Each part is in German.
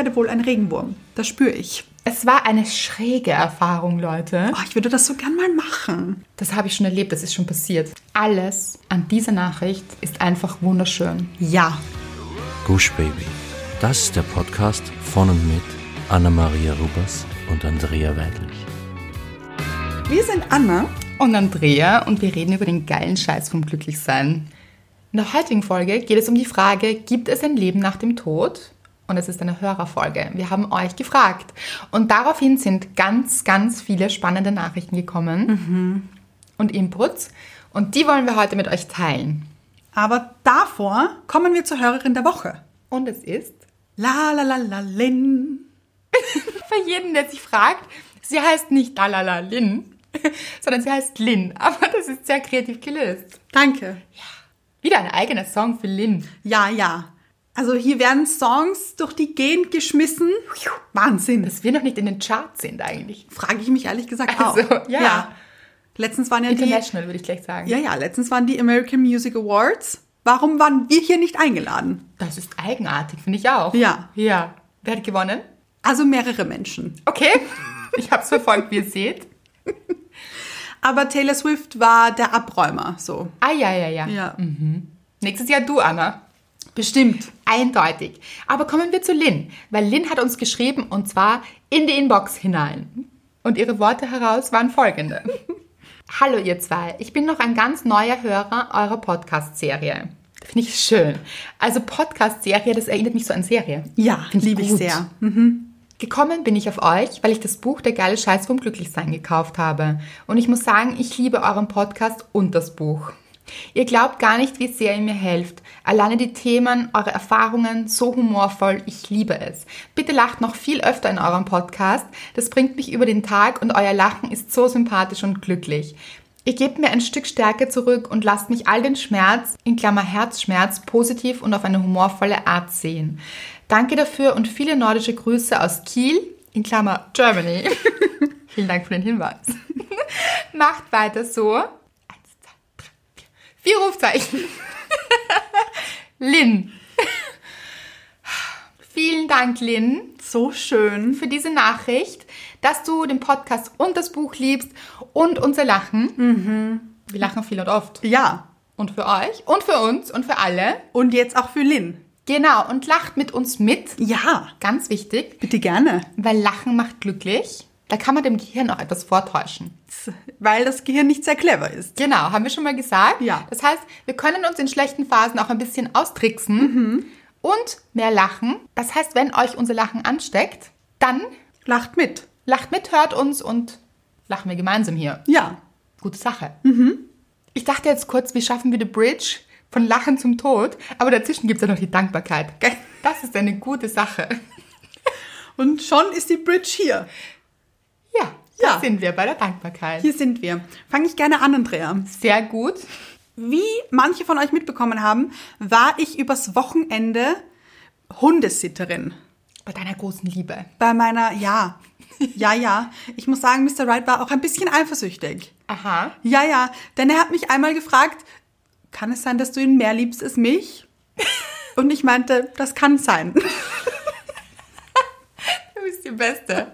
werde wohl ein Regenwurm. Das spüre ich. Es war eine schräge Erfahrung, Leute. Oh, ich würde das so gern mal machen. Das habe ich schon erlebt, das ist schon passiert. Alles an dieser Nachricht ist einfach wunderschön. Ja. Gush Baby. Das ist der Podcast von und mit Anna-Maria Rubers und Andrea Weidlich. Wir sind Anna. Und Andrea und wir reden über den geilen Scheiß vom Glücklichsein. In der heutigen Folge geht es um die Frage, gibt es ein Leben nach dem Tod? Und es ist eine Hörerfolge. Wir haben euch gefragt. Und daraufhin sind ganz, ganz viele spannende Nachrichten gekommen und Inputs. Und die wollen wir heute mit euch teilen. Aber davor kommen wir zur Hörerin der Woche. Und es ist La la la la Lin. für jeden, der sich fragt, sie heißt nicht Lalala Lin, sondern sie heißt Lin. Aber das ist sehr kreativ gelöst. Danke. Wieder ein eigener Song für Lin. Ja, ja. Also hier werden Songs durch die Gegend geschmissen. Wahnsinn. Das Dass wir noch nicht in den Charts sind eigentlich. frage ich mich ehrlich gesagt Also, auch. ja. Letztens waren ja die, International, würde ich gleich sagen. ja, ja, letztens waren die American Music Awards. Warum waren wir hier nicht eingeladen? Das ist eigenartig, finde ich auch. Ja. Ja. Wer hat gewonnen? Also mehrere Menschen. Okay. Ich habe es verfolgt, wie ihr seht. Aber Taylor Swift war der Abräumer, so. Ah, ja, ja, ja. Ja. Nächstes Jahr du, Anna. Bestimmt. Eindeutig. Aber kommen wir zu Lynn, weil Lynn hat uns geschrieben und zwar in die Inbox hinein. Und ihre Worte heraus waren folgende. Hallo ihr zwei, ich bin noch ein ganz neuer Hörer eurer Podcast-Serie. Finde ich schön. Also Podcast-Serie, das erinnert mich so an Serie. Ja, liebe ich sehr. Gekommen bin ich auf euch, weil ich das Buch Der geile Scheiß vom Glücklichsein gekauft habe. Und ich muss sagen, ich liebe euren Podcast und das Buch. Ihr glaubt gar nicht, wie sehr ihr mir helft. Alleine die Themen, eure Erfahrungen, so humorvoll, ich liebe es. Bitte lacht noch viel öfter in eurem Podcast. Das bringt mich über den Tag und euer Lachen ist so sympathisch und glücklich. Ihr gebt mir ein Stück Stärke zurück und lasst mich all den Schmerz, in Klammer Herzschmerz, positiv und auf eine humorvolle Art sehen. Danke dafür und viele nordische Grüße aus Kiel, in Klammer Germany. Vielen Dank für den Hinweis. Macht weiter so. Vier. Rufzeichen. Lynn. Vielen Dank, Lynn So schön. für diese Nachricht, dass du den Podcast und das Buch liebst und unser Lachen. Wir lachen viel und oft. Ja. Und für euch und für uns und für alle. Und jetzt auch für Lynn. Genau, und lacht mit uns mit. Ja. Ganz wichtig, Bitte gerne. weil Lachen macht glücklich. Da kann man dem Gehirn auch etwas vortäuschen. Weil das Gehirn nicht sehr clever ist. Genau, haben wir schon mal gesagt. Ja. Das heißt, wir können uns in schlechten Phasen auch ein bisschen austricksen und mehr lachen. Das heißt, wenn euch unser Lachen ansteckt, dann Lacht mit. lacht mit, hört uns und lachen wir gemeinsam hier. Ja. Gute Sache. Ich dachte jetzt kurz, wie schaffen wir die Bridge von Lachen zum Tod? Aber dazwischen gibt es ja noch die Dankbarkeit. Das ist eine gute Sache. Und schon ist die Bridge hier. Ja, da Ja. sind wir bei der Dankbarkeit. Hier sind wir. Fange ich gerne an, Andrea. Sehr gut. Wie manche von euch mitbekommen haben, war ich übers Wochenende Hundesitterin. Bei deiner großen Liebe. Bei meiner, ja, ja, ja. Ich muss sagen, Mr. Wright war auch ein bisschen eifersüchtig. Aha. Ja, ja, denn er hat mich einmal gefragt, kann es sein, dass du ihn mehr liebst als mich? Und ich meinte, das kann sein. Du bist die Beste.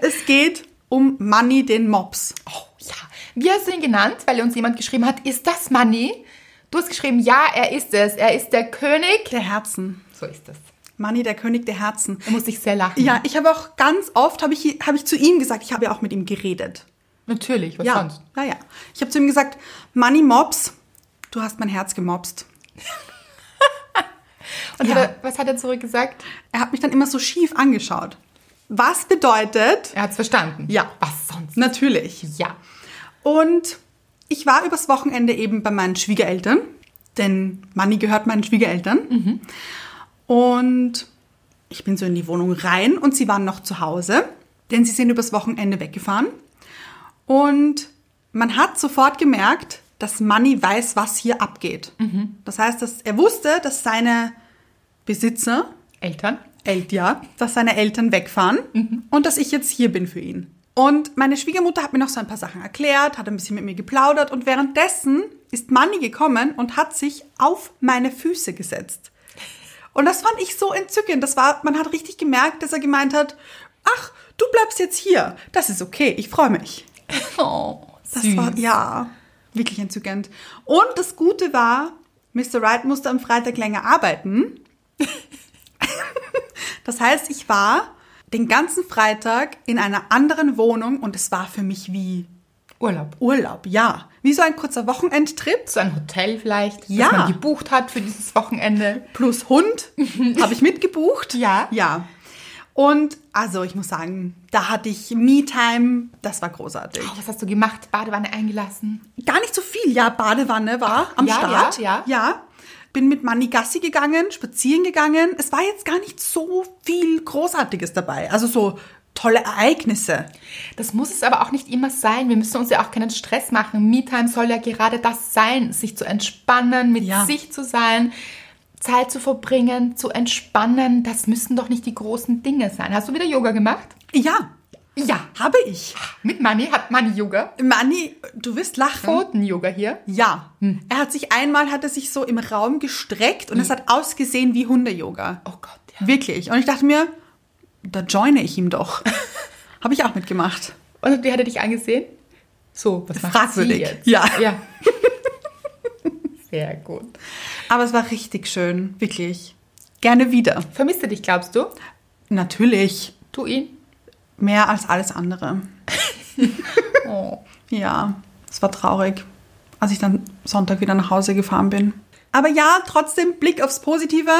Es geht um Money den Mops. Oh ja. Wie hast du ihn genannt? Weil uns jemand geschrieben hat, ist das Money? Du hast geschrieben, ja, er ist es. Er ist der König. Der Herzen. So ist es. Money, der König der Herzen. Da musste ich sehr lachen. Ja, ich habe auch ganz oft, habe ich, habe ich zu ihm gesagt, ich habe ja auch mit ihm geredet. Natürlich, was Ja, sonst? ja, ja. Ich habe zu ihm gesagt, Money Mops, du hast mein Herz gemobst. Und Ja. hat er, was hat er zurückgesagt? Er hat mich dann immer so schief angeschaut. Was bedeutet, Er hat es verstanden. Ja. Was sonst? natürlich. Ja. Und ich war übers Wochenende eben bei meinen Schwiegereltern, denn Manni gehört meinen Schwiegereltern. Und ich bin so in die Wohnung rein und sie waren noch zu Hause, denn sie sind übers Wochenende weggefahren. Und man hat sofort gemerkt, dass Manni weiß, was hier abgeht. Das heißt, dass er wusste, dass seine Besitzer, Eltern? Ja, dass seine Eltern wegfahren und dass ich jetzt hier bin für ihn. Und meine Schwiegermutter hat mir noch so ein paar Sachen erklärt, hat ein bisschen mit mir geplaudert und währenddessen ist Manni gekommen und hat sich auf meine Füße gesetzt. Und das fand ich so entzückend. Das war, man hat richtig gemerkt, dass er gemeint hat, ach, du bleibst jetzt hier. Das ist okay, ich freue mich. Oh, Das süß. war, ja, wirklich entzückend. Und das Gute war, Mr. Wright musste am Freitag länger arbeiten. das heißt, ich war den ganzen Freitag in einer anderen Wohnung und es war für mich wie Urlaub. Urlaub, ja. Wie so ein kurzer Wochenendtrip So ein Hotel vielleicht, Ja. das man gebucht hat für dieses Wochenende. plus Hund habe ich mitgebucht. Ja. Ja. Und also ich muss sagen, da hatte ich Me-Time, das war großartig. Oh, was hast du gemacht? Badewanne eingelassen? Gar nicht so viel. Ja, Badewanne war am ja, Start. ja, ja. ja. Bin mit Manni Gassi gegangen, spazieren gegangen. Es war jetzt gar nicht so viel Großartiges dabei. Also so tolle Ereignisse. Das muss es aber auch nicht immer sein. Wir müssen uns ja auch keinen Stress machen. Me-Time soll ja gerade das sein, sich zu entspannen, mit Ja. sich zu sein, Zeit zu verbringen, zu entspannen. Das müssen doch nicht die großen Dinge sein. Hast du wieder Yoga gemacht? Ja, Ja. habe ich. Mit Manni hat Manni Yoga. Manni, du wirst lachen. Pfoten-Yoga hier. Ja. Hm. Er hat sich einmal, hat er sich so im Raum gestreckt und es hat ausgesehen wie Hunde-Yoga. Oh Gott, ja. Wirklich. Und ich dachte mir, da joine ich ihm doch. Habe ich auch mitgemacht. Und wie hat er dich angesehen? So, was macht Fragwürdig. jetzt? Ja. ja. Sehr gut. Aber es war richtig schön, wirklich. Gerne wieder. Vermisst er dich, glaubst du? Natürlich. Du ihn? Mehr als alles andere. Oh. Ja, es war traurig, als ich dann Sonntag wieder nach Hause gefahren bin. Aber ja, trotzdem Blick aufs Positive.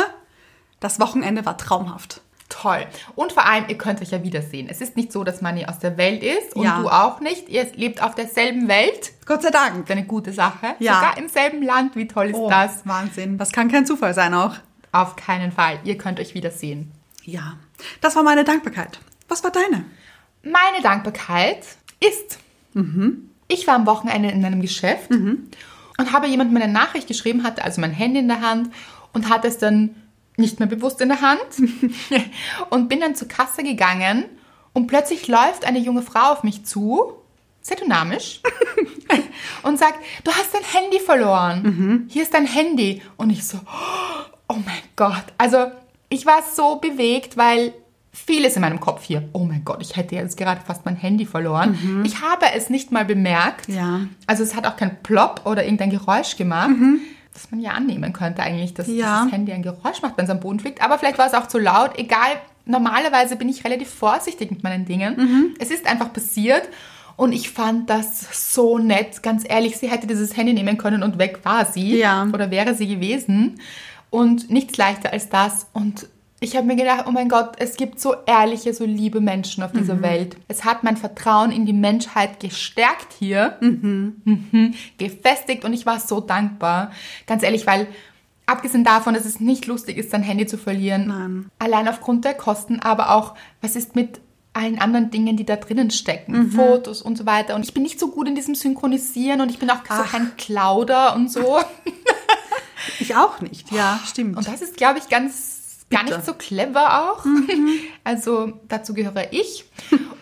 Das Wochenende war traumhaft. Toll. Und vor allem, ihr könnt euch ja wiedersehen. Es ist nicht so, dass Manni aus der Welt ist und Ja. du auch nicht. Ihr lebt auf derselben Welt. Gott sei Dank. Das ist eine gute Sache. Ja. Sogar im selben Land. Wie toll ist Oh, das? Wahnsinn. Das kann kein Zufall sein auch. Auf keinen Fall. Ihr könnt euch wiedersehen. Ja, das war meine Dankbarkeit. Was war deine? Meine Dankbarkeit ist, ich war am Wochenende in einem Geschäft und habe jemandem eine Nachricht geschrieben, hatte also mein Handy in der Hand und hatte es dann nicht mehr bewusst in der Hand und bin dann zur Kasse gegangen und plötzlich läuft eine junge Frau auf mich zu, sehr dynamisch, und sagt, du hast dein Handy verloren. Hier ist dein Handy. Und ich so, oh mein Gott. Also ich war so bewegt, weil vieles in meinem Kopf hier. Oh mein Gott, ich hätte jetzt gerade fast mein Handy verloren. Ich habe es nicht mal bemerkt. Ja. Also es hat auch kein Plop oder irgendein Geräusch gemacht. Das man ja annehmen könnte eigentlich, dass Ja. dieses Handy ein Geräusch macht, wenn es am Boden fliegt. Aber vielleicht war es auch zu laut. Egal, normalerweise bin ich relativ vorsichtig mit meinen Dingen. Es ist einfach passiert. Und ich fand das so nett. Ganz ehrlich, sie hätte dieses Handy nehmen können und weg war sie. Ja. Oder wäre sie gewesen. Und nichts leichter als das. Und ich habe mir gedacht, oh mein Gott, es gibt so ehrliche, so liebe Menschen auf dieser Welt. Es hat mein Vertrauen in die Menschheit gestärkt hier, mhm. gefestigt und ich war so dankbar. Ganz ehrlich, weil abgesehen davon, dass es nicht lustig ist, sein Handy zu verlieren, Nein. allein aufgrund der Kosten, aber auch, was ist mit allen anderen Dingen, die da drinnen stecken, Fotos und so weiter. Und ich bin nicht so gut in diesem Synchronisieren und ich bin auch so kein Klauder und so. Ich auch nicht. Ja, stimmt. Und das ist, glaube ich, ganz gar Bitter. nicht so clever auch. Also dazu gehöre ich.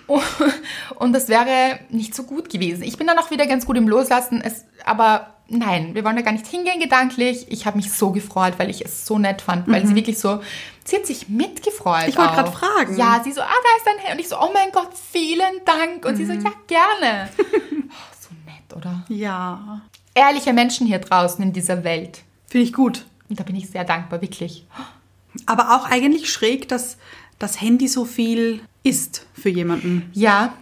Und das wäre nicht so gut gewesen. Ich bin dann auch wieder ganz gut im Loslassen. Es, aber nein, wir wollen da gar nicht hingehen gedanklich. Ich habe mich so gefreut, weil ich es so nett fand, weil sie wirklich so, sie hat sich mitgefreut. Ich wollte grad fragen. Ja, sie so, ah, da ist dein Handy. Und ich so, oh mein Gott, vielen Dank. Und sie so, ja, gerne. Oh, so nett, oder? ja, Ehrliche Menschen hier draußen in dieser Welt. finde ich gut. Und da bin ich sehr dankbar, wirklich. Aber auch eigentlich schräg, dass das Handy so viel ist für jemanden. Ja,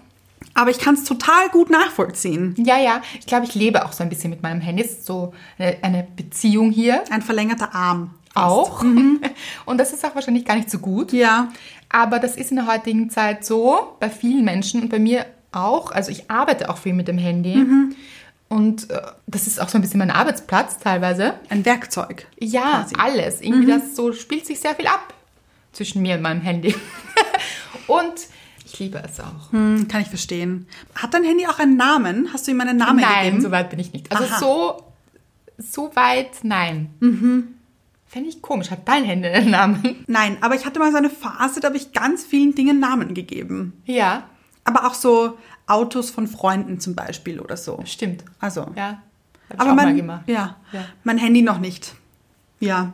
Aber ich kann es total gut nachvollziehen. Ja, ja. Ich glaube, ich lebe auch so ein bisschen mit meinem Handy. Es ist so eine, eine Beziehung hier Ein verlängerter Arm. fast. auch. Und das ist auch wahrscheinlich gar nicht so gut. Ja, Aber das ist in der heutigen Zeit so, bei vielen Menschen und bei mir auch. Also ich arbeite auch viel mit dem Handy. Und äh, das ist auch so ein bisschen mein Arbeitsplatz teilweise. ein Werkzeug. Ja, Quasi. alles. Irgendwie das so spielt sich sehr viel ab zwischen mir und meinem Handy. und ich liebe es auch. Hm, kann ich verstehen. Hat dein Handy auch einen Namen? Hast du ihm einen Namen Nein, gegeben? so weit bin ich nicht. Also Aha. so, so weit, nein. Fände ich komisch. Hat dein Handy einen Namen? Nein, aber ich hatte mal so eine Phase, da habe ich ganz vielen Dingen Namen gegeben. Ja, Aber auch so Autos von Freunden zum Beispiel oder so. stimmt. Also. Ja, hab ich aber mein, mal gemacht. Ja, Ja. mein Handy noch nicht. Ja.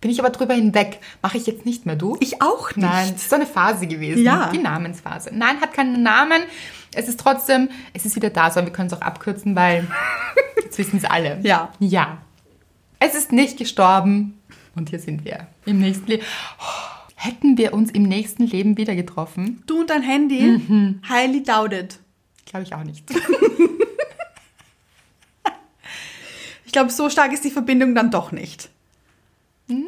Bin ich aber drüber hinweg. Mache ich jetzt nicht mehr, du? Ich auch nicht. Nein, es ist so eine Phase gewesen. Ja. Die Namensphase. Nein, hat keinen Namen. Es ist trotzdem, es ist wieder da, so wir können es auch abkürzen, weil jetzt wissen es alle. Ja. Ja. Es ist nicht gestorben. Und hier sind wir. Im nächsten Leben. Oh, hätten wir uns im nächsten Leben wieder getroffen? Du und dein Handy? Mhm. Highly doubted. Glaube ich auch nicht. Ich glaube, so stark ist die Verbindung dann doch nicht. Nein,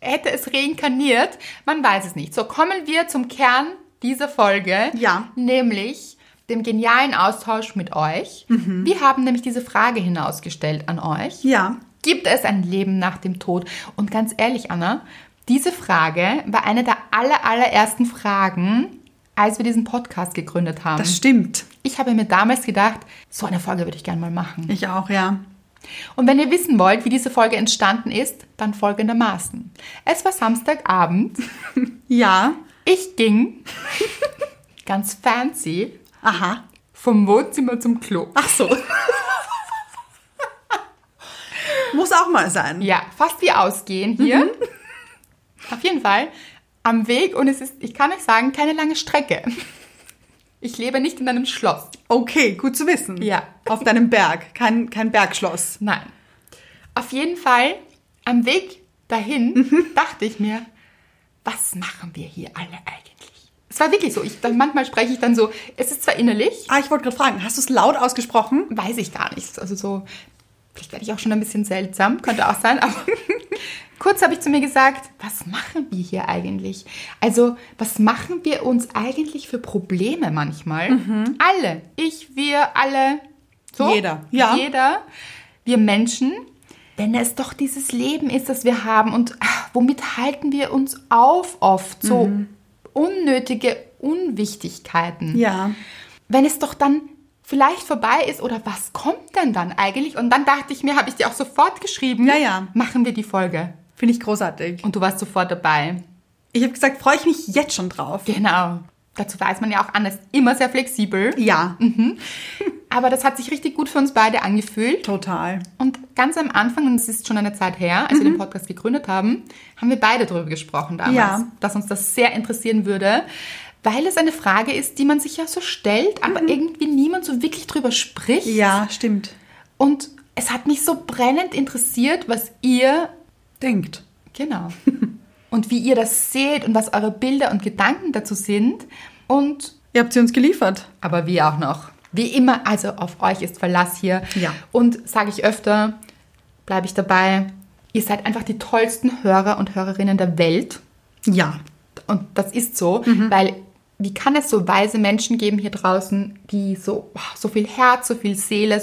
hätte es reinkarniert, man weiß es nicht. So kommen wir zum Kern dieser Folge, Ja. nämlich dem genialen Austausch mit euch. Wir haben nämlich diese Frage hinausgestellt an euch. Ja. Gibt es ein Leben nach dem Tod? Und ganz ehrlich, Anna, diese Frage war eine der aller, allerersten Fragen, als wir diesen Podcast gegründet haben. Das stimmt. ich habe mir damals gedacht, so eine Folge würde ich gerne mal machen. Ich auch, ja. Und wenn ihr wissen wollt, wie diese Folge entstanden ist, dann folgendermaßen. Es war Samstagabend. Ja. Ich ging ganz fancy Aha. vom Wohnzimmer zum Klo. Ach so. Muss auch mal sein. Ja, fast wie ausgehen hier. Auf jeden Fall am Weg und es ist, ich kann euch sagen, keine lange Strecke. Ich lebe nicht in einem Schloss. Okay, gut zu wissen. Ja. Auf deinem Berg. Kein, kein Bergschloss. Nein. Auf jeden Fall am Weg dahin dachte ich mir, was machen wir hier alle eigentlich? Es war wirklich so. Ich, dann, manchmal spreche ich dann so, es ist zwar innerlich, Ah, ich wollte gerade fragen, hast du es laut ausgesprochen? weiß ich gar nicht. Also so, vielleicht werde ich auch schon ein bisschen seltsam, könnte auch sein, aber kurz habe ich zu mir gesagt, was machen wir hier eigentlich? Also, was machen wir uns eigentlich für Probleme manchmal? Alle. Ich, wir, alle. So? Jeder. Ja. Jeder. Wir Menschen. Wenn es doch dieses Leben ist, das wir haben und ah, womit halten wir uns auf oft? So unnötige Unwichtigkeiten Ja. wenn es doch dann vielleicht vorbei ist oder was kommt denn dann eigentlich? Und dann dachte ich mir, habe ich dir auch sofort geschrieben, Ja, ja. machen wir die Folge. Finde ich großartig. Und du warst sofort dabei. Ich habe gesagt, freue ich mich jetzt schon drauf. Genau. Dazu weiß man ja auch an, ist immer sehr flexibel. Ja, Aber das hat sich richtig gut für uns beide angefühlt. total. Und ganz am Anfang, und es ist schon eine Zeit her, als wir den Podcast gegründet haben, haben wir beide darüber gesprochen damals, Ja. dass uns das sehr interessieren würde, weil es eine Frage ist, die man sich ja so stellt, aber irgendwie niemand so wirklich drüber spricht. Ja, stimmt. Und es hat mich so brennend interessiert, was ihr, Denkt. genau, und wie ihr das seht und was eure Bilder und Gedanken dazu sind. Und, Ihr habt sie uns geliefert. aber wir auch noch. Wie immer, also auf euch ist Verlass hier. Ja. Und sage ich öfter, bleibe ich dabei, ihr seid einfach die tollsten Hörer und Hörerinnen der Welt. Ja. Und das ist so, weil wie kann es so weise Menschen geben hier draußen, die so, so viel Herz, so viel Seele,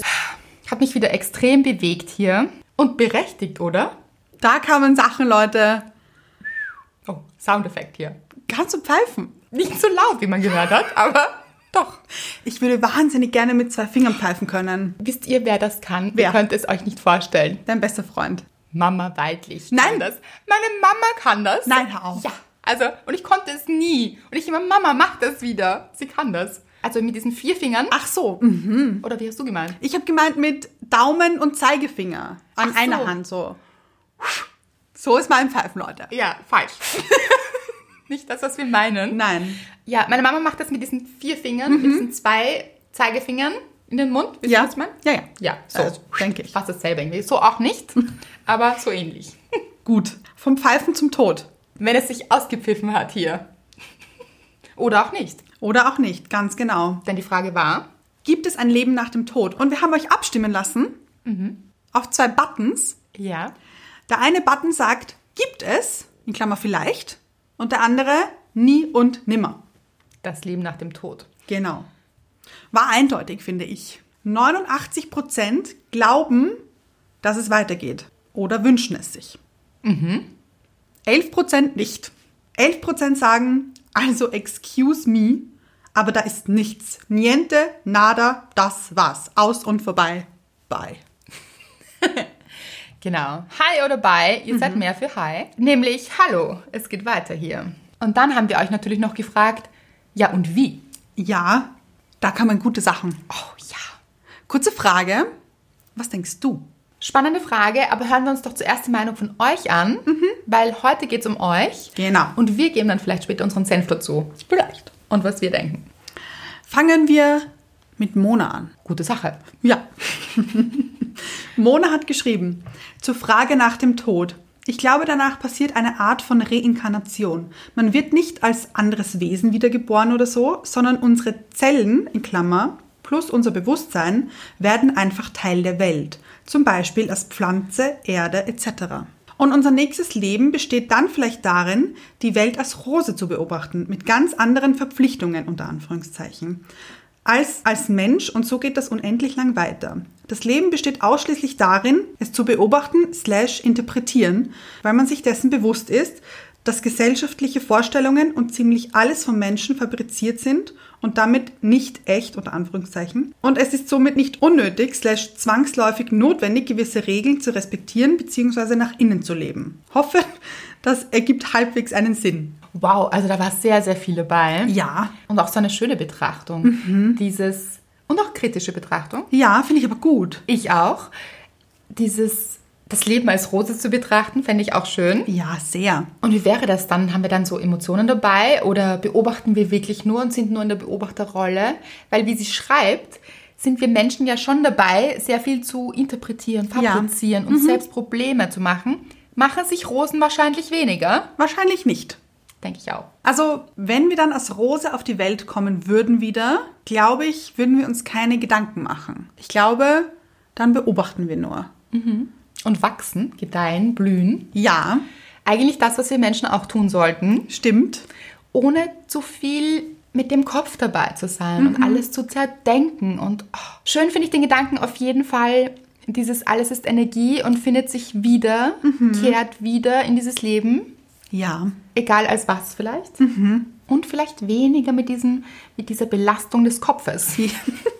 hat mich wieder extrem bewegt hier. Und berechtigt, oder? Da kamen Sachen, Leute. Oh, Soundeffekt hier. Kannst du pfeifen? Nicht so laut, wie man gehört hat, aber doch. Ich würde wahnsinnig gerne mit zwei Fingern pfeifen können. Wisst ihr, wer das kann? Wer? Ihr könnt es euch nicht vorstellen. Dein bester Freund. Mama Weidlich Nein. das. Meine Mama kann das. Nein, hör auf. Ja, also, und ich konnte es nie. Und ich immer, Mama, mach das wieder. Sie kann das. Also mit diesen vier Fingern. Ach so. mhm. Oder wie hast du gemeint? Ich habe gemeint mit Daumen und Zeigefinger an so. einer Hand so. So ist mein Pfeifen, Leute. Ja, falsch. nicht das, was wir meinen. Nein. Ja, meine Mama macht das mit diesen vier Fingern, mit diesen zwei Zeigefingern in den Mund. Wisst ihr, Ja. was ich meine? Ja, ja. Ja, so. Also, denke ich. Fast dasselbe irgendwie. So auch nicht, aber so ähnlich. Gut. Vom Pfeifen zum Tod. Wenn es sich ausgepfiffen hat hier. Oder auch nicht. Oder auch nicht, ganz genau. Denn die Frage war, Gibt es ein Leben nach dem Tod? Und wir haben euch abstimmen lassen auf zwei Buttons. ja, Der eine Button sagt, gibt es, in Klammer vielleicht, und der andere nie und nimmer. das Leben nach dem Tod. Genau. War eindeutig, finde ich. 89% glauben, dass es weitergeht oder wünschen es sich. 11% nicht. 11% sagen, also excuse me, aber da ist nichts. Niente, nada, das war's. Aus und vorbei. Bye. Genau. Hi oder bye, ihr seid mehr für Hi. Nämlich Hallo, es geht weiter hier. Und dann haben wir euch natürlich noch gefragt, ja und wie? Ja, da kann man gute Sachen. Oh ja. Kurze Frage. Was denkst du? Spannende Frage, aber hören wir uns doch zuerst die Meinung von euch an, weil heute geht es um euch. Genau. Und wir geben dann vielleicht später unseren Senf dazu. Vielleicht. Und was wir denken. Fangen wir mit Mona an. Gute Sache. Ja. Mona hat geschrieben, zur Frage nach dem Tod. Ich glaube, danach passiert eine Art von Reinkarnation. Man wird nicht als anderes Wesen wiedergeboren oder so, sondern unsere Zellen, in Klammer, plus unser Bewusstsein, werden einfach Teil der Welt. Zum Beispiel als Pflanze, Erde etc. Und unser nächstes Leben besteht dann vielleicht darin, die Welt als Rose zu beobachten, mit ganz anderen Verpflichtungen unter Anführungszeichen als, als Mensch und so geht das unendlich lang weiter. Das Leben besteht ausschließlich darin, es zu beobachten slash interpretieren, weil man sich dessen bewusst ist, dass gesellschaftliche Vorstellungen und ziemlich alles vom Menschen fabriziert sind und damit nicht echt unter Anführungszeichen. Und es ist somit nicht unnötig slash zwangsläufig notwendig, gewisse Regeln zu respektieren bzw. nach innen zu leben. Hoffe, das ergibt halbwegs einen Sinn. Wow, also da war sehr, sehr viel dabei. Ja. Und auch so eine schöne Betrachtung. Dieses, und auch kritische Betrachtung. Ja, finde ich aber gut. Ich auch. Dieses, das Leben als Rose zu betrachten, fände ich auch schön. Ja, sehr. Und wie wäre das dann? Haben wir dann so Emotionen dabei oder beobachten wir wirklich nur und sind nur in der Beobachterrolle? Weil wie sie schreibt, sind wir Menschen ja schon dabei, sehr viel zu interpretieren, Ja. fabrizieren und selbst Probleme zu machen. Machen sich Rosen wahrscheinlich weniger? Wahrscheinlich nicht. Denke ich auch. Also, wenn wir dann als Rose auf die Welt kommen würden wieder, glaube ich, würden wir uns keine Gedanken machen. Ich glaube, dann beobachten wir nur. Und wachsen, gedeihen, blühen. Ja, Eigentlich das, was wir Menschen auch tun sollten, stimmt. ohne zu viel mit dem Kopf dabei zu sein und alles zu zerdenken. Und oh, schön finde ich den Gedanken auf jeden Fall, dieses alles ist Energie und findet sich wieder, kehrt wieder in dieses Leben, Ja, egal als was vielleicht. Und vielleicht weniger mit, diesen, mit dieser Belastung des Kopfes.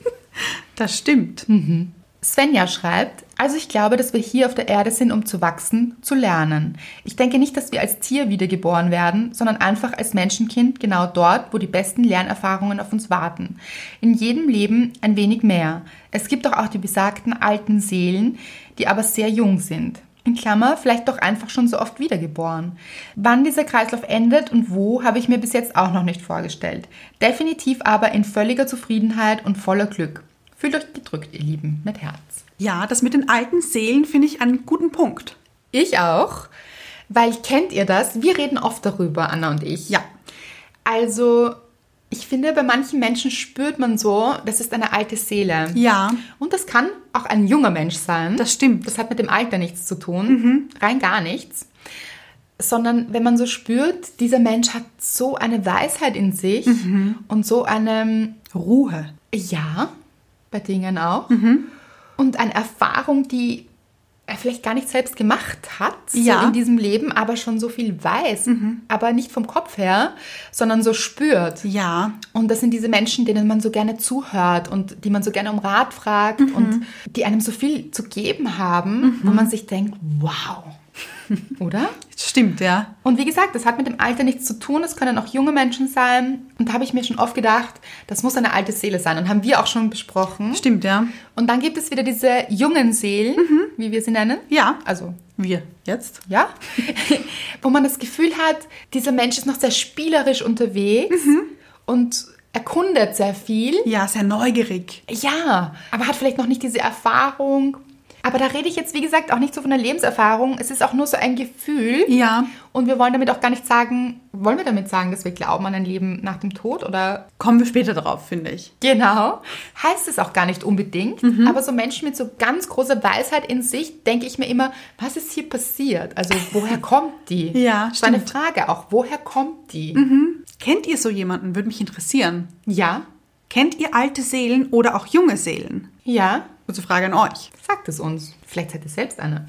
das stimmt. Svenja schreibt, also ich glaube, dass wir hier auf der Erde sind, um zu wachsen, zu lernen. Ich denke nicht, dass wir als Tier wiedergeboren werden, sondern einfach als Menschenkind genau dort, wo die besten Lernerfahrungen auf uns warten. In jedem Leben ein wenig mehr. Es gibt doch auch die besagten alten Seelen, die aber sehr jung sind. In Klammer, vielleicht doch einfach schon so oft wiedergeboren. Wann dieser Kreislauf endet und wo, habe ich mir bis jetzt auch noch nicht vorgestellt. Definitiv aber in völliger Zufriedenheit und voller Glück. Fühlt euch gedrückt, ihr Lieben, mit Herz. Ja, das mit den alten Seelen finde ich einen guten Punkt. Ich auch, weil kennt ihr das? Wir reden oft darüber, Anna und ich. Ja. Also, ich finde, bei manchen Menschen spürt man so, das ist eine alte Seele. Ja, Und das kann auch ein junger Mensch sein. das stimmt. Das hat mit dem Alter nichts zu tun, rein gar nichts. Sondern wenn man so spürt, dieser Mensch hat so eine Weisheit in sich und so eine, Ruhe. ja, bei Dingen auch. Und eine Erfahrung, die er vielleicht gar nicht selbst gemacht hat Ja. so in diesem Leben, aber schon so viel weiß. Aber nicht vom Kopf her, sondern so spürt. Ja, Und das sind diese Menschen, denen man so gerne zuhört und die man so gerne um Rat fragt und die einem so viel zu geben haben, wo man sich denkt, wow. Oder? stimmt, ja. Und wie gesagt, das hat mit dem Alter nichts zu tun. Es können auch junge Menschen sein. Und da habe ich mir schon oft gedacht, das muss eine alte Seele sein. Und haben wir auch schon besprochen. Stimmt, ja. Und dann gibt es wieder diese jungen Seelen, wie wir sie nennen. Ja. Also, Wir jetzt? ja. Wo man das Gefühl hat, dieser Mensch ist noch sehr spielerisch unterwegs und erkundet sehr viel. Ja, sehr neugierig. Ja, aber hat vielleicht noch nicht diese Erfahrung. Aber da rede ich jetzt, wie gesagt, auch nicht so von der Lebenserfahrung. Es ist auch nur so ein Gefühl. Ja. Und wir wollen damit auch gar nicht sagen, wollen wir damit sagen, dass wir glauben an ein Leben nach dem Tod oder Kommen wir später drauf, finde ich. genau. Heißt es auch gar nicht unbedingt. Mhm. Aber so Menschen mit so ganz großer Weisheit in sich, denke ich mir immer, was ist hier passiert? Also woher kommt die? Ja, so eine stimmt. Frage auch, woher kommt die? Kennt ihr so jemanden? Würde mich interessieren. Ja, Kennt ihr alte Seelen oder auch junge Seelen? ja, Kurze Frage an euch. sagt es uns. Vielleicht seid ihr selbst eine.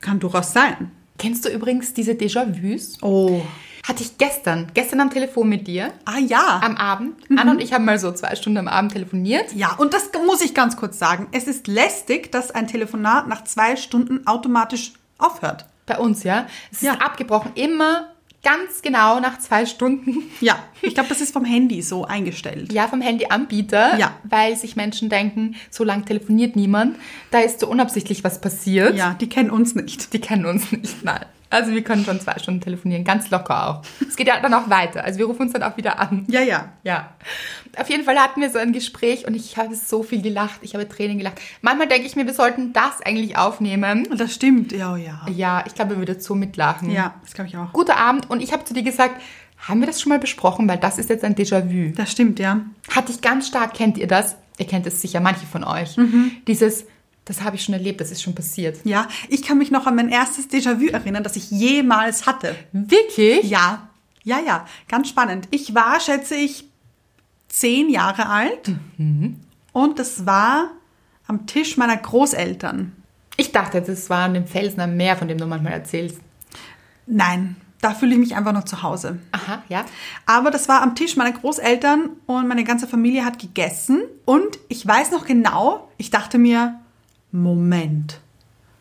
Kann durchaus sein. Kennst du übrigens diese Déjà-vus? Oh. Hatte ich gestern, gestern am Telefon mit dir, Ah ja. am Abend. Anna und ich haben mal so zwei Stunden am Abend telefoniert. ja, und das muss ich ganz kurz sagen. Es ist lästig, dass ein Telefonat nach zwei Stunden automatisch aufhört. Bei uns, ja. Es ist Ja. abgebrochen, immer ganz genau nach zwei Stunden. Ja, ich glaube, das ist vom Handy so eingestellt. Ja, vom Handyanbieter, Ja. weil sich Menschen denken, so lang telefoniert niemand, da ist so unabsichtlich was passiert. Ja, die kennen uns nicht. Die kennen uns nicht mal. Also wir können schon zwei Stunden telefonieren, ganz locker auch. Es geht ja dann auch weiter. Also wir rufen uns dann auch wieder an. Ja, ja. Ja. Auf jeden Fall hatten wir so ein Gespräch und ich habe so viel gelacht. Ich habe Tränen gelacht. Manchmal denke ich mir, wir sollten das eigentlich aufnehmen. Das stimmt. Ja, ja. Ja, ich glaube, wir würden so mitlachen. Ja, das glaube ich auch. Guter Abend und ich habe zu dir gesagt, haben wir das schon mal besprochen, weil das ist jetzt ein Déjà-vu. Das stimmt, ja. Hatte ich ganz stark, kennt ihr das? Ihr kennt es sicher, manche von euch. Dieses, das habe ich schon erlebt, das ist schon passiert. Ja, ich kann mich noch an mein erstes Déjà-vu erinnern, das ich jemals hatte. Wirklich? Ja, ja, ja, ganz spannend. Ich war, schätze ich, zehn Jahre alt und das war am Tisch meiner Großeltern. Ich dachte, das war an dem Felsen am Meer, von dem du manchmal erzählst. Nein, da fühle ich mich einfach noch zu Hause. Aha, ja. Aber das war am Tisch meiner Großeltern und meine ganze Familie hat gegessen. Und ich weiß noch genau, ich dachte mir, Moment,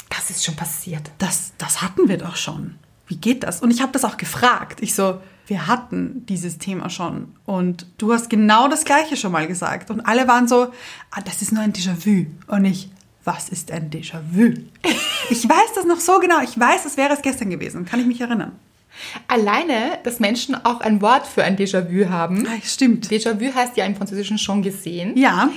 Das ist schon passiert. das, das hatten wir doch schon. Wie geht das? Und ich habe das auch gefragt. Ich so, wir hatten dieses Thema schon. Und du hast genau das Gleiche schon mal gesagt. Und alle waren so, ah, das ist nur ein Déjà-vu. Und ich, was ist ein Déjà-vu? Ich weiß das noch so genau. Ich weiß, das wäre es gestern gewesen. Kann ich mich erinnern. Alleine, dass Menschen auch ein Wort für ein Déjà-vu haben. Ah, stimmt. Déjà-vu heißt ja im Französischen schon gesehen. Ja,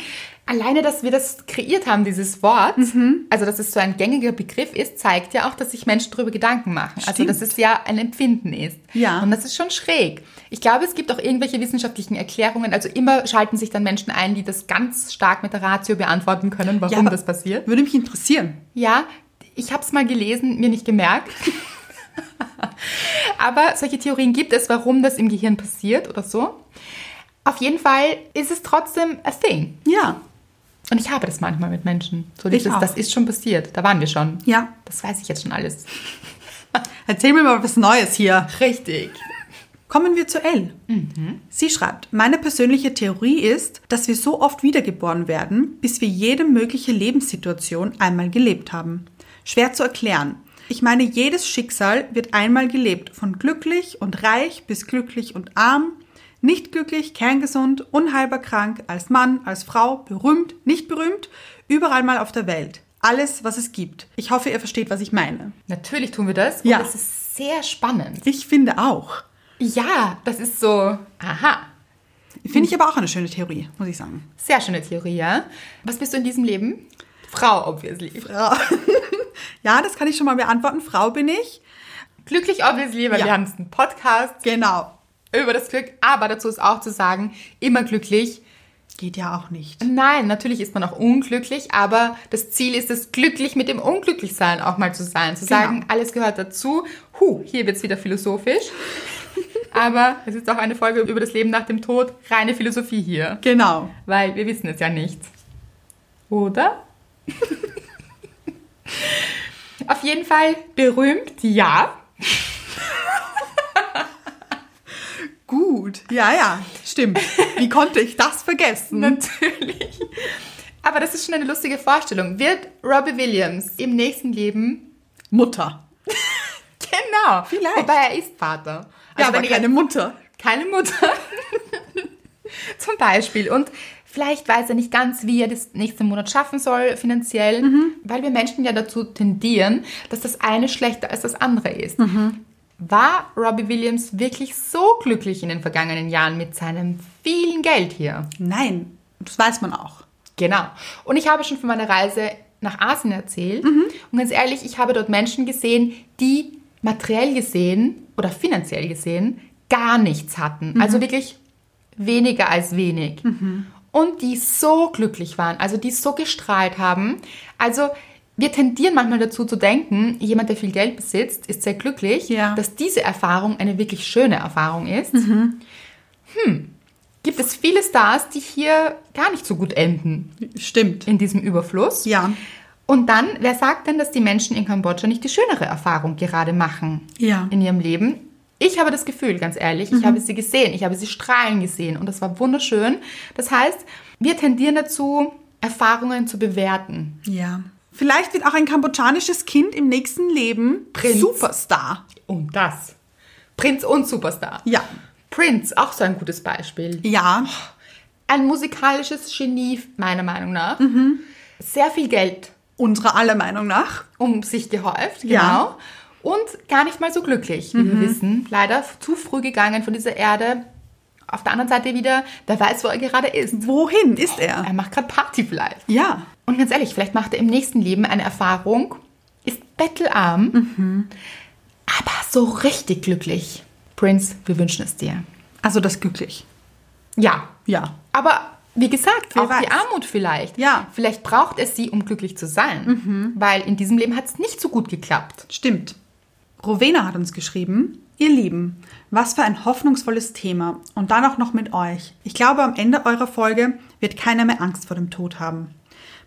Alleine, dass wir das kreiert haben, dieses Wort, Mhm. also dass es so ein gängiger Begriff ist, zeigt ja auch, dass sich Menschen darüber Gedanken machen. Also Stimmt. dass es ja ein Empfinden ist. Ja. Und das ist schon schräg. Ich glaube, es gibt auch irgendwelche wissenschaftlichen Erklärungen. Also immer schalten sich dann Menschen ein, die das ganz stark mit der Ratio beantworten können, warum ja das passiert. Würde mich interessieren. Ja, ich habe es mal gelesen, mir nicht gemerkt. Aber solche Theorien gibt es, warum das im Gehirn passiert oder so. Auf jeden Fall ist es trotzdem a thing. Ja, Und ich habe das manchmal mit Menschen. So dieses, das ist schon passiert. Da waren wir schon. ja. Das weiß ich jetzt schon alles. Erzähl mir mal was Neues hier. Richtig. Kommen wir zu Elle. Sie schreibt, meine persönliche Theorie ist, dass wir so oft wiedergeboren werden, bis wir jede mögliche Lebenssituation einmal gelebt haben. Schwer zu erklären. Ich meine, jedes Schicksal wird einmal gelebt, von glücklich und reich bis glücklich und arm, nicht glücklich, kerngesund, unheilbar krank, als Mann, als Frau, berühmt, nicht berühmt, überall mal auf der Welt. Alles, was es gibt. Ich hoffe, ihr versteht, was ich meine. Natürlich tun wir das. Ja. Und es ist sehr spannend. Ich finde auch. Ja, das ist so, aha, Finde ich aber auch eine schöne Theorie, muss ich sagen. sehr schöne Theorie, ja. Was bist du in diesem Leben? Frau, obviously. Frau. ja, das kann ich schon mal beantworten. Frau bin ich. Glücklich, obviously, weil Ja. wir haben einen Podcast Genau. Über das Glück. Aber dazu ist auch zu sagen, immer glücklich. Geht ja auch nicht. Nein, natürlich ist man auch unglücklich, aber das Ziel ist es, glücklich mit dem Unglücklichsein auch mal zu sein. Zu Genau. sagen, alles gehört dazu. Huh, hier wird's wieder philosophisch. aber es ist auch eine Folge über das Leben nach dem Tod. Reine Philosophie hier. Genau. Weil wir wissen es ja nicht. Oder? Auf jeden Fall berühmt, ja. Gut. Ja, ja. Stimmt. Wie konnte ich das vergessen? Natürlich. Aber das ist schon eine lustige Vorstellung. Wird Robbie Williams im nächsten Leben Mutter. Genau. Vielleicht. Wobei er ist Vater. Ja, aber wenn ich- keine Mutter. keine Mutter. Zum Beispiel. Und vielleicht weiß er nicht ganz, wie er das nächste Monat schaffen soll, finanziell, Mhm. weil wir Menschen ja dazu tendieren, dass das eine schlechter als das andere ist. Mhm. War Robbie Williams wirklich so glücklich in den vergangenen Jahren mit seinem vielen Geld hier? Nein. Das weiß man auch. Genau. Und ich habe schon von meiner Reise nach Asien erzählt. Mhm. Und ganz ehrlich, ich habe dort Menschen gesehen, die materiell gesehen oder finanziell gesehen gar nichts hatten. Mhm. Also wirklich weniger als wenig. Und die so glücklich waren, also die so gestrahlt haben. Also wir tendieren manchmal dazu zu denken, jemand, der viel Geld besitzt, ist sehr glücklich, Ja. dass diese Erfahrung eine wirklich schöne Erfahrung ist. Mhm. Hm. Gibt es viele Stars, die hier gar nicht so gut enden Stimmt. in diesem Überfluss? Ja. Und dann, wer sagt denn, dass die Menschen in Kambodscha nicht die schönere Erfahrung gerade machen Ja. in ihrem Leben? Ich habe das Gefühl, ganz ehrlich, ich habe sie gesehen, ich habe sie strahlen gesehen und das war wunderschön. Das heißt, wir tendieren dazu, Erfahrungen zu bewerten. Ja. Vielleicht wird auch ein kambodschanisches Kind im nächsten Leben Prinz. Superstar. Und das Prinz und Superstar. Ja. Prince, auch so ein gutes Beispiel. Ja. Ein musikalisches Genie, meiner Meinung nach. Sehr viel Geld Unserer aller Meinung nach. um sich gehäuft, genau. Ja. Und gar nicht mal so glücklich, wie wir wissen. Leider zu früh gegangen von dieser Erde. Auf der anderen Seite wieder, wer weiß, wo er gerade ist. Wohin ist er? Er macht gerade Party vielleicht. Ja. Und ganz ehrlich, vielleicht macht er im nächsten Leben eine Erfahrung, ist bettelarm, aber so richtig glücklich. Prince, wir wünschen es dir. Also das glücklich. Ja, Ja. aber wie gesagt, Wer auch die weiß. Armut vielleicht. Ja. Vielleicht braucht es sie, um glücklich zu sein. Weil in diesem Leben hat es nicht so gut geklappt. Stimmt. Rowena hat uns geschrieben, ihr Lieben, was für ein hoffnungsvolles Thema und dann auch noch mit euch. Ich glaube, am Ende eurer Folge wird keiner mehr Angst vor dem Tod haben.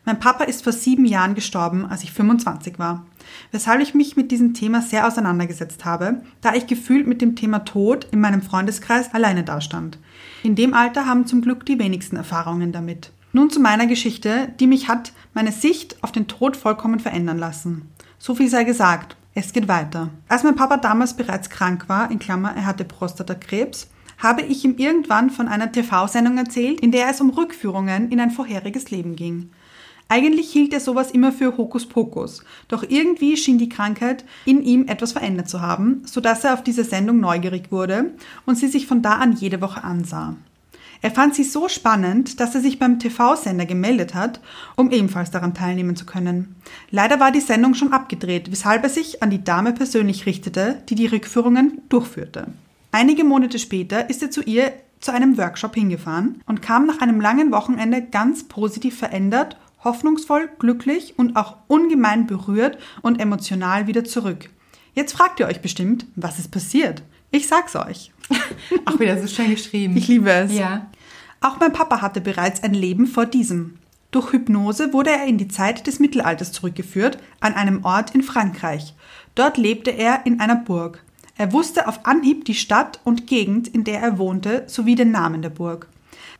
Mein Papa ist vor sieben Jahren gestorben, als ich 25 war, weshalb ich mich mit diesem Thema sehr auseinandergesetzt habe, da ich gefühlt mit dem Thema Tod in meinem Freundeskreis alleine dastand. In dem Alter haben zum Glück die wenigsten Erfahrungen damit. Nun zu meiner Geschichte, die mich hat meine Sicht auf den Tod vollkommen verändern lassen. So viel sei gesagt, es geht weiter. Als mein Papa damals bereits krank war, in Klammer, er hatte Prostatakrebs, habe ich ihm irgendwann von einer TV-Sendung erzählt, in der es um Rückführungen in ein vorheriges Leben ging. Eigentlich hielt er sowas immer für Hokuspokus, doch irgendwie schien die Krankheit in ihm etwas verändert zu haben, sodass er auf diese Sendung neugierig wurde und sie sich von da an jede Woche ansah. Er fand sie so spannend, dass er sich beim TV-Sender gemeldet hat, um ebenfalls daran teilnehmen zu können. Leider war die Sendung schon abgedreht, weshalb er sich an die Dame persönlich richtete, die die Rückführungen durchführte. Einige Monate später ist er zu ihr zu einem Workshop hingefahren und kam nach einem langen Wochenende ganz positiv verändert, hoffnungsvoll, glücklich und auch ungemein berührt und emotional wieder zurück. Jetzt fragt ihr euch bestimmt, was ist passiert? Ich sag's euch. Auch wieder so schön geschrieben. Ich liebe es. Ja. Auch mein Papa hatte bereits ein Leben vor diesem. Durch Hypnose wurde er in die Zeit des Mittelalters zurückgeführt, an einem Ort in Frankreich. Dort lebte er in einer Burg. Er wusste auf Anhieb die Stadt und Gegend, in der er wohnte, sowie den Namen der Burg.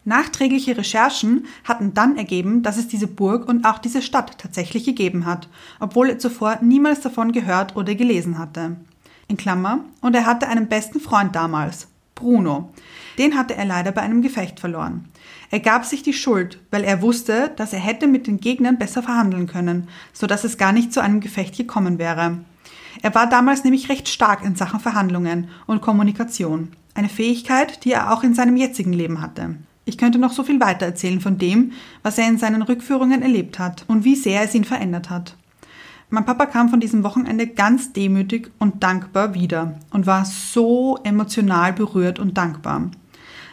Nachträgliche Recherchen hatten dann ergeben, dass es diese Burg und auch diese Stadt tatsächlich gegeben hat, obwohl er zuvor niemals davon gehört oder gelesen hatte. In Klammer, und er hatte einen besten Freund damals, Bruno. Den hatte er leider bei einem Gefecht verloren. Er gab sich die Schuld, weil er wusste, dass er hätte mit den Gegnern besser verhandeln können, so dass es gar nicht zu einem Gefecht gekommen wäre. Er war damals nämlich recht stark in Sachen Verhandlungen und Kommunikation. Eine Fähigkeit, die er auch in seinem jetzigen Leben hatte. Ich könnte noch so viel weiter erzählen von dem, was er in seinen Rückführungen erlebt hat und wie sehr es ihn verändert hat. Mein Papa kam von diesem Wochenende ganz demütig und dankbar wieder und war so emotional berührt und dankbar.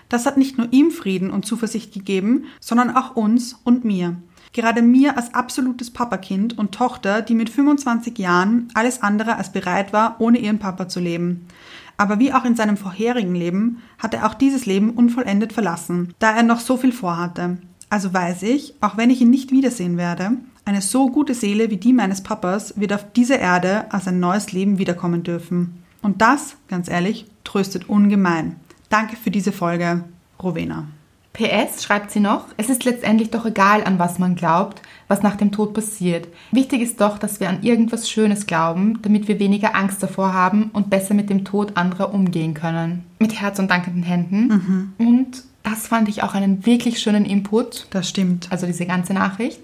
Das hat nicht nur ihm Frieden und Zuversicht gegeben, sondern auch uns und mir. Gerade mir als absolutes Papakind und Tochter, die mit 25 Jahren alles andere als bereit war, ohne ihren Papa zu leben. Aber wie auch in seinem vorherigen Leben hat er auch dieses Leben unvollendet verlassen, da er noch so viel vorhatte. Also weiß ich, auch wenn ich ihn nicht wiedersehen werde, eine so gute Seele wie die meines Papas wird auf dieser Erde als ein neues Leben wiederkommen dürfen. Und das, ganz ehrlich, tröstet ungemein. Danke für diese Folge, Rowena. PS schreibt sie noch, es ist letztendlich doch egal, an was man glaubt, was nach dem Tod passiert. Wichtig ist doch, dass wir an irgendwas Schönes glauben, damit wir weniger Angst davor haben und besser mit dem Tod anderer umgehen können. Mit Herz und dankenden Händen. Und das fand ich auch einen wirklich schönen Input, Das stimmt. also diese ganze Nachricht.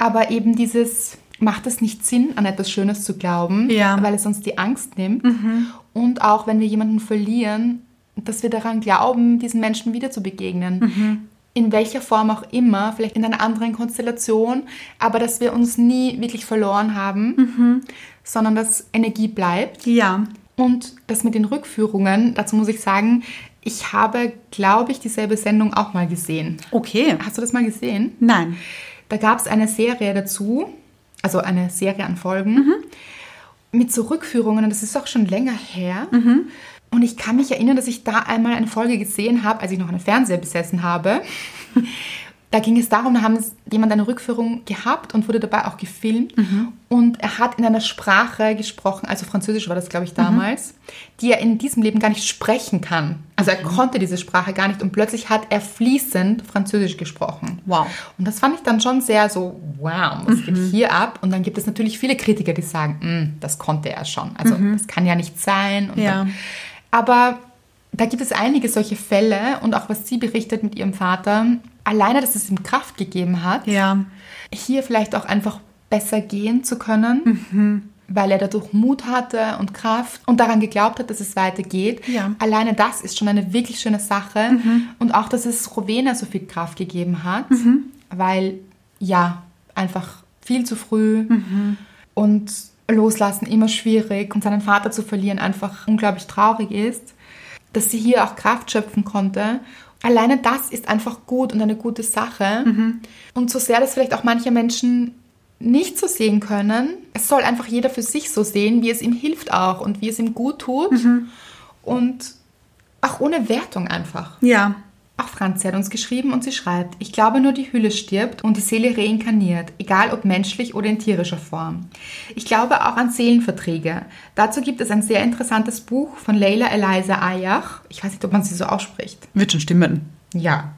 Aber eben dieses, macht es nicht Sinn, an etwas Schönes zu glauben, Ja. weil es uns die Angst nimmt. Und auch wenn wir jemanden verlieren, dass wir daran glauben, diesen Menschen wieder zu begegnen. In welcher Form auch immer, vielleicht in einer anderen Konstellation, aber dass wir uns nie wirklich verloren haben, sondern dass Energie bleibt. Ja. Und das mit den Rückführungen, dazu muss ich sagen, ich habe, glaube ich, dieselbe Sendung auch mal gesehen. Okay. Hast du das mal gesehen? Nein. Da gab es eine Serie dazu, also eine Serie an Folgen, mit so Rückführungen, und das ist auch schon länger her. Und ich kann mich erinnern, dass ich da einmal eine Folge gesehen habe, als ich noch einen Fernseher besessen habe. Da ging es darum, da haben jemand eine Rückführung gehabt und wurde dabei auch gefilmt. Und er hat in einer Sprache gesprochen, also Französisch war das, glaube ich, damals, die er in diesem Leben gar nicht sprechen kann. Also er konnte diese Sprache gar nicht und plötzlich hat er fließend Französisch gesprochen. Wow. Und das fand ich dann schon sehr so, wow, was geht hier ab? Und dann gibt es natürlich viele Kritiker, die sagen, "Mm, das konnte er schon. Also das kann ja nicht sein. Ja. dann, Aber da gibt es einige solche Fälle und auch was sie berichtet mit ihrem Vater. Alleine, dass es ihm Kraft gegeben hat, Ja. hier vielleicht auch einfach besser gehen zu können, weil er dadurch Mut hatte und Kraft und daran geglaubt hat, dass es weitergeht. Ja. Alleine das ist schon eine wirklich schöne Sache. Und auch, dass es Rowena so viel Kraft gegeben hat, weil ja, einfach viel zu früh und loslassen immer schwierig und seinen Vater zu verlieren einfach unglaublich traurig ist, dass sie hier auch Kraft schöpfen konnte. Alleine das ist einfach gut und eine gute Sache. Und so sehr das vielleicht auch manche Menschen nicht so sehen können, es soll einfach jeder für sich so sehen, wie es ihm hilft auch und wie es ihm gut tut. Und auch ohne Wertung einfach. Ja. Auch Franzi hat uns geschrieben und sie schreibt, ich glaube nur die Hülle stirbt und die Seele reinkarniert, egal ob menschlich oder in tierischer Form. Ich glaube auch an Seelenverträge. Dazu gibt es ein sehr interessantes Buch von Leila Eliza Ayach. Ich weiß nicht, ob man sie so ausspricht. Wird schon stimmen. Ja.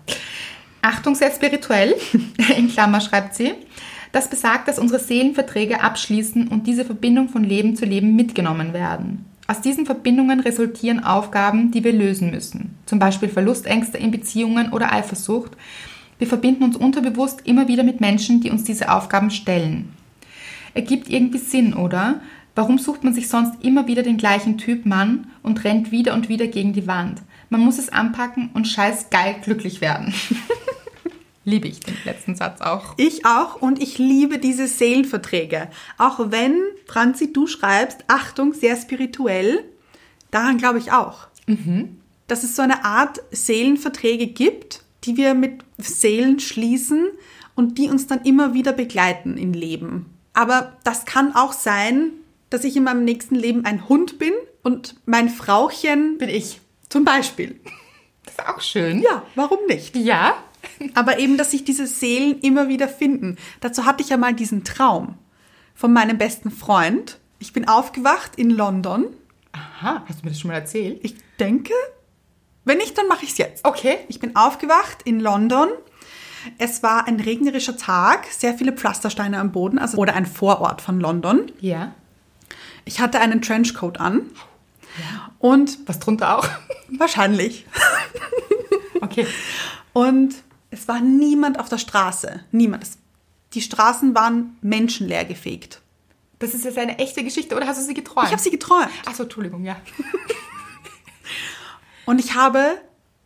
Achtung, sehr spirituell, in Klammer schreibt sie. Das besagt, dass unsere Seelenverträge abschließen und diese Verbindung von Leben zu Leben mitgenommen werden. Aus diesen Verbindungen resultieren Aufgaben, die wir lösen müssen. Zum Beispiel Verlustängste in Beziehungen oder Eifersucht. Wir verbinden uns unterbewusst immer wieder mit Menschen, die uns diese Aufgaben stellen. Ergibt irgendwie Sinn, oder? Warum sucht man sich sonst immer wieder den gleichen Typ Mann und rennt wieder und wieder gegen die Wand? Man muss es anpacken und scheiß geil glücklich werden. Liebe ich den letzten Satz auch. Ich auch und ich liebe diese Seelenverträge. Auch wenn, Franzi, du schreibst, Achtung, sehr spirituell, daran glaube ich auch. Dass es so eine Art Seelenverträge gibt, die wir mit Seelen schließen und die uns dann immer wieder begleiten im Leben. Aber das kann auch sein, dass ich in meinem nächsten Leben ein Hund bin und mein Frauchen Bin ich. zum Beispiel. Das ist auch schön. Ja, warum nicht? Ja? Aber eben, dass sich diese Seelen immer wieder finden. Dazu hatte ich ja mal diesen Traum von meinem besten Freund. Ich bin aufgewacht in London. Aha, hast du mir das schon mal erzählt? Ich denke, wenn nicht, dann mache ich es jetzt. Okay. Ich bin aufgewacht in London. Es war ein regnerischer Tag, sehr viele Pflastersteine am Boden, also oder ein Vorort von London. Ja. Ich hatte einen Trenchcoat an und Was drunter auch? wahrscheinlich Okay. Und es war niemand auf der Straße. Niemand. Die Straßen waren menschenleer gefegt. Das ist jetzt eine echte Geschichte oder hast du sie geträumt? Ich habe sie geträumt. Achso, Entschuldigung, ja. Und ich habe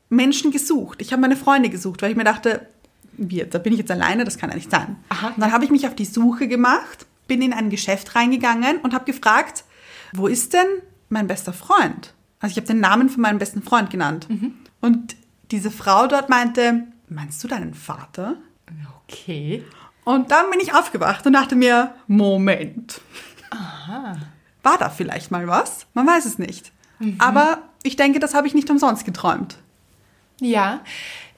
Menschen gesucht. Ich habe meine Freunde gesucht, weil ich mir dachte, wie, da bin ich jetzt alleine, das kann ja nicht sein. Aha. Und dann habe ich mich auf die Suche gemacht, bin in ein Geschäft reingegangen und habe gefragt, wo ist denn mein bester Freund? Also ich habe den Namen von meinem besten Freund genannt. Und diese Frau dort meinte, meinst du deinen Vater? Okay. Und dann bin ich aufgewacht und dachte mir, Moment. War da vielleicht mal was? Man weiß es nicht. Aber ich denke, das habe ich nicht umsonst geträumt. Ja,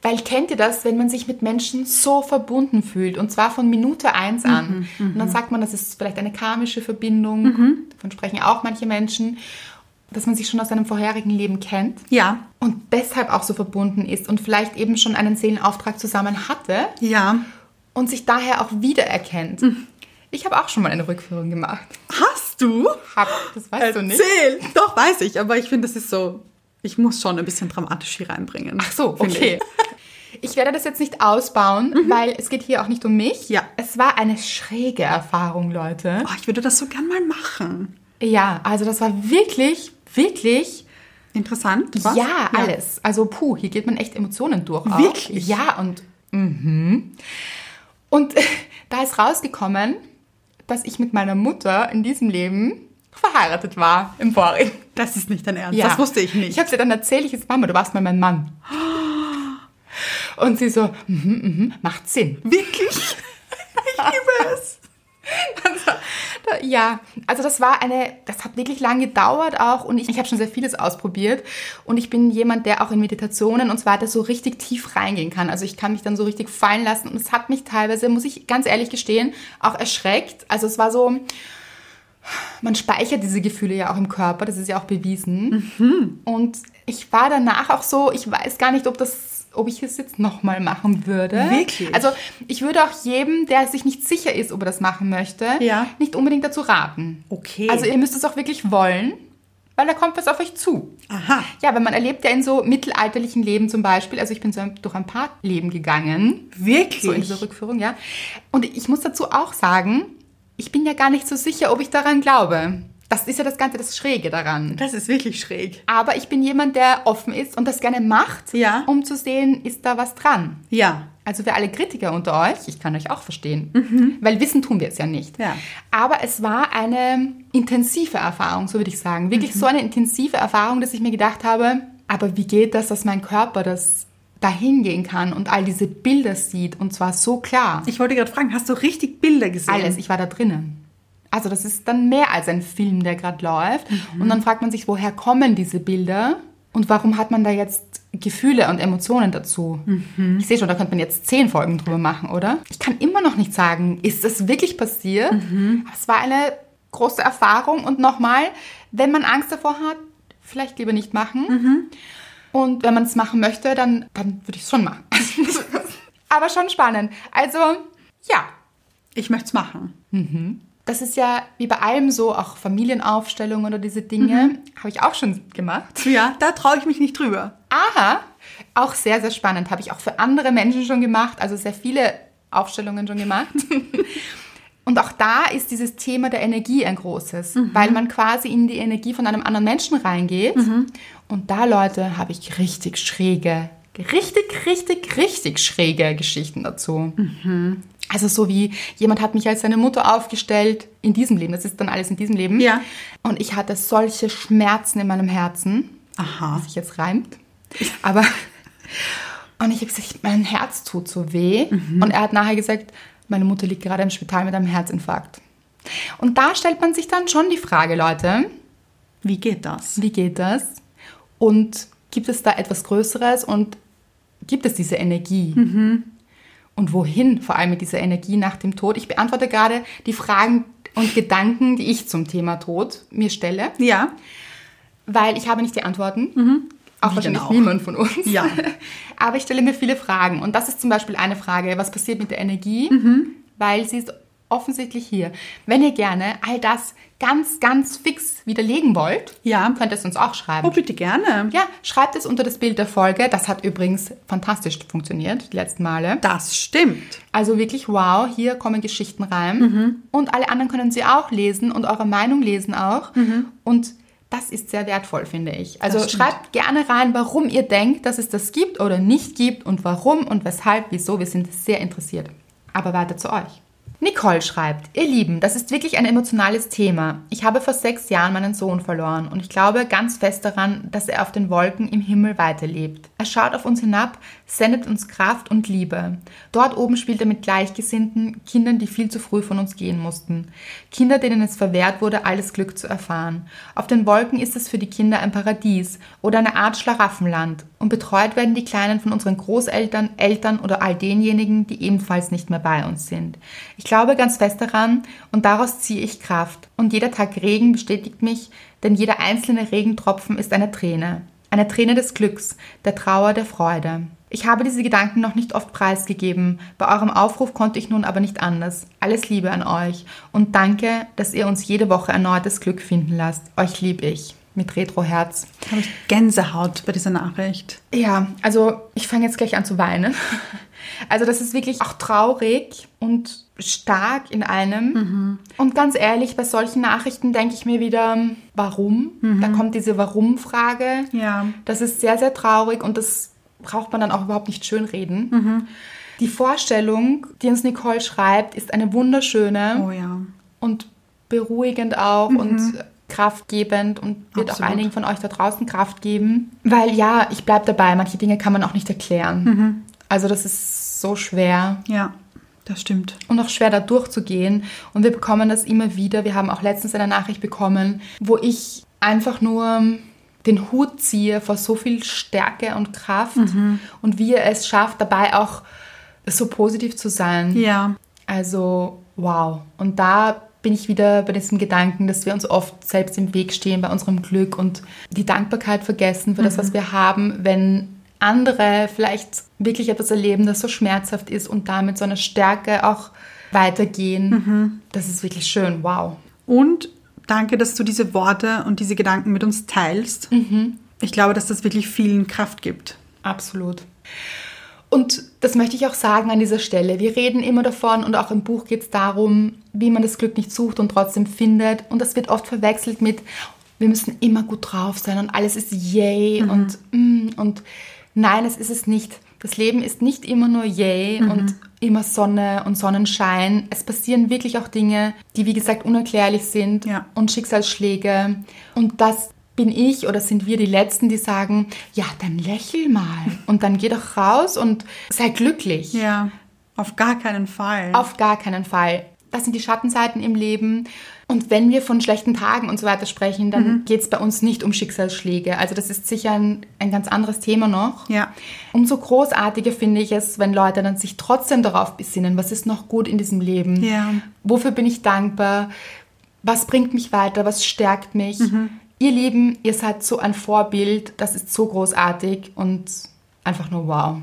weil kennt ihr das, wenn man sich mit Menschen so verbunden fühlt und zwar von Minute eins an. und dann sagt man, das ist vielleicht eine karmische Verbindung, davon sprechen auch manche Menschen, dass man sich schon aus einem vorherigen Leben kennt Ja, und deshalb auch so verbunden ist und vielleicht eben schon einen Seelenauftrag zusammen hatte ja. und sich daher auch wiedererkennt. Ich habe auch schon mal eine Rückführung gemacht. Hast du? Hab, das weißt du nicht. Erzähl. Doch, weiß ich, aber ich finde, das ist so, ich muss schon ein bisschen dramatisch hier reinbringen. Ach so, okay. Ich werde das jetzt nicht ausbauen, weil es geht hier auch nicht um mich. Ja. Es war eine schräge Erfahrung, Leute. Oh, ich würde das so gern mal machen. Ja, also das war wirklich, wirklich, Interessant. Was? ja, alles. Also puh, hier geht man echt Emotionen durch. Auch. Wirklich? Ja, und mhm. Und da ist rausgekommen, dass ich mit meiner Mutter in diesem Leben verheiratet war im Vorigen. Das ist nicht dein Ernst. Das wusste ich nicht. Ich habe sie dann erzählt, ich jetzt Mama, du warst mal mein Mann. Und sie so, mhm, mhm, macht Sinn. Wirklich? ich liebe es. Da- Ja, also das war eine, das hat wirklich lange gedauert auch und ich, ich habe schon sehr vieles ausprobiert und ich bin jemand, der auch in Meditationen und so weiter so richtig tief reingehen kann. Also ich kann mich dann so richtig fallen lassen und es hat mich teilweise, muss ich ganz ehrlich gestehen, auch erschreckt. Also es war so, man speichert diese Gefühle ja auch im Körper, das ist ja auch bewiesen. Und ich war danach auch so, ich weiß gar nicht, ob das ob ich es jetzt nochmal machen würde. Wirklich? Also ich würde auch jedem, der sich nicht sicher ist, ob er das machen möchte, Ja. nicht unbedingt dazu raten. Okay. Also ihr müsst es auch wirklich wollen. weil da kommt was auf euch zu. Aha. Ja, weil man erlebt ja in so mittelalterlichen Leben zum Beispiel, also ich bin so durch ein paar Leben gegangen, Wirklich? so in dieser Rückführung, ja. Und ich muss dazu auch sagen, ich bin ja gar nicht so sicher, ob ich daran glaube. Das ist ja das Ganze, das Schräge daran. das ist wirklich schräg. Aber ich bin jemand, der offen ist und das gerne macht, Ja. um zu sehen, ist da was dran. Ja. Also für alle Kritiker unter euch, ich kann euch auch verstehen, weil wissen tun wir es ja nicht. Ja. Aber es war eine intensive Erfahrung, so würde ich sagen. Wirklich so eine intensive Erfahrung, dass ich mir gedacht habe, aber wie geht das, dass mein Körper das dahin gehen kann und all diese Bilder sieht und zwar so klar. Ich wollte gerade fragen, hast du richtig Bilder gesehen? Alles, ich war da drinnen. Also das ist dann mehr als ein Film, der gerade läuft. Und dann fragt man sich, woher kommen diese Bilder und warum hat man da jetzt Gefühle und Emotionen dazu? Ich sehe schon, da könnte man jetzt zehn Folgen drüber machen, oder? Ich kann immer noch nicht sagen, ist das wirklich passiert? Aber es war eine große Erfahrung und nochmal, wenn man Angst davor hat, vielleicht lieber nicht machen. Und wenn man es machen möchte, dann, dann würde ich es schon machen. Aber schon spannend. Also, ja, Ich möchte es machen. Das ist ja wie bei allem so, auch Familienaufstellungen oder diese Dinge, habe ich auch schon gemacht. Ja, da traue ich mich nicht drüber. Aha, auch sehr, sehr spannend. Habe ich auch für andere Menschen schon gemacht, also sehr viele Aufstellungen schon gemacht. Und auch da ist dieses Thema der Energie ein großes, weil man quasi in die Energie von einem anderen Menschen reingeht. Und da, Leute, habe ich richtig schräge, richtig, richtig, richtig schräge Geschichten dazu. Also so wie jemand hat mich als seine Mutter aufgestellt in diesem Leben. Das ist dann alles in diesem Leben. Ja. Und ich hatte solche Schmerzen in meinem Herzen Aha. was sich jetzt reimt. Aber und ich habe gesagt, mein Herz tut so weh. Und er hat nachher gesagt, meine Mutter liegt gerade im Spital mit einem Herzinfarkt. Und da stellt man sich dann schon die Frage, Leute, Wie geht das? wie geht das? Und gibt es da etwas Größeres und gibt es diese Energie? Und wohin vor allem mit dieser Energie nach dem Tod? Ich beantworte gerade die Fragen und Gedanken, die ich zum Thema Tod mir stelle Ja. weil ich habe nicht die Antworten. Auch Wie wahrscheinlich auch? niemand von uns. Ja. Aber ich stelle mir viele Fragen. Und das ist zum Beispiel eine Frage, was passiert mit der Energie? Mhm. Weil sie ist offensichtlich hier. Wenn ihr gerne all das ganz, ganz fix widerlegen wollt, Ja. könnt ihr es uns auch schreiben. Oh, bitte gerne. Ja, schreibt es unter das Bild der Folge. Das hat übrigens fantastisch funktioniert, die letzten Male. Das stimmt. Also wirklich wow, hier kommen Geschichten rein. Mhm. Und alle anderen können sie auch lesen und eure Meinung lesen auch. Und das ist sehr wertvoll, finde ich. Also Mhm. Schreibt gerne rein, warum ihr denkt, dass es das gibt oder nicht gibt und warum und weshalb, wieso. Wir sind sehr interessiert. Aber weiter zu euch. Nicole schreibt, ihr Lieben, das ist wirklich ein emotionales Thema. Ich habe vor sechs Jahren meinen Sohn verloren und ich glaube ganz fest daran, dass er auf den Wolken im Himmel weiterlebt. Er schaut auf uns hinab, sendet uns Kraft und Liebe. Dort oben spielt er mit Gleichgesinnten, Kindern, die viel zu früh von uns gehen mussten. Kinder, denen es verwehrt wurde, alles Glück zu erfahren. Auf den Wolken ist es für die Kinder ein Paradies oder eine Art Schlaraffenland und betreut werden die Kleinen von unseren Großeltern, Eltern oder all denjenigen, die ebenfalls nicht mehr bei uns sind. Ich glaube ganz fest daran und daraus ziehe ich Kraft. Und jeder Tag Regen bestätigt mich, denn jeder einzelne Regentropfen ist eine Träne. Eine Träne des Glücks, der Trauer, der Freude. Ich habe diese Gedanken noch nicht oft preisgegeben. Bei eurem Aufruf konnte ich nun aber nicht anders. Alles Liebe an euch und danke, dass ihr uns jede Woche erneutes Glück finden lasst. Euch lieb ich. Mit Retro-Herz. Habe ich Gänsehaut bei dieser Nachricht. Ja, also ich fange jetzt gleich an zu weinen. Also das ist wirklich auch traurig und stark in einem. Und ganz ehrlich, bei solchen Nachrichten denke ich mir wieder, warum? Da kommt diese Warum-Frage. Ja. Das ist sehr, sehr traurig und das braucht man dann auch überhaupt nicht schönreden. Die Vorstellung, die uns Nicole schreibt, ist eine wunderschöne Oh ja. und beruhigend auch und kraftgebend und wird auch Absolut. einigen von euch da draußen Kraft geben. Weil ja, ich bleibe dabei, manche Dinge kann man auch nicht erklären. Also das ist so schwer Ja, das stimmt. und auch schwer da durchzugehen. Und wir bekommen das immer wieder. Wir haben auch letztens eine Nachricht bekommen, wo ich einfach nur den Hut ziehe vor so viel Stärke und Kraft und wie er es schafft, dabei auch so positiv zu sein. Ja. Also, wow. Und da bin ich wieder bei diesem Gedanken, dass wir uns oft selbst im Weg stehen bei unserem Glück und die Dankbarkeit vergessen für das, was wir haben, wenn andere vielleicht wirklich etwas erleben, das so schmerzhaft ist und damit so eine Stärke auch weitergehen. Das ist wirklich schön. Wow. Und Danke, dass du diese Worte und diese Gedanken mit uns teilst. Ich glaube, dass das wirklich vielen Kraft gibt. Absolut. Und das möchte ich auch sagen an dieser Stelle. Wir reden immer davon und auch im Buch geht es darum, wie man das Glück nicht sucht und trotzdem findet. Und das wird oft verwechselt mit, wir müssen immer gut drauf sein und alles ist yay und mm, und nein, es ist es nicht. Das Leben ist nicht immer nur yay und immer Sonne und Sonnenschein. Es passieren wirklich auch Dinge, die wie gesagt unerklärlich sind Ja. und Schicksalsschläge. Und das bin ich oder sind wir die Letzten, die sagen, ja, dann lächel mal und dann geh doch raus und sei glücklich. Ja, auf gar keinen Fall. Auf gar keinen Fall. Das sind die Schattenseiten im Leben. Und wenn wir von schlechten Tagen und so weiter sprechen, dann geht es bei uns nicht um Schicksalsschläge. Also das ist sicher ein, ein ganz anderes Thema noch. Ja. Umso großartiger finde ich es, wenn Leute dann sich trotzdem darauf besinnen, was ist noch gut in diesem Leben? Ja. Wofür bin ich dankbar? Was bringt mich weiter? Was stärkt mich? Ihr Lieben, ihr seid so ein Vorbild. Das ist so großartig und einfach nur wow.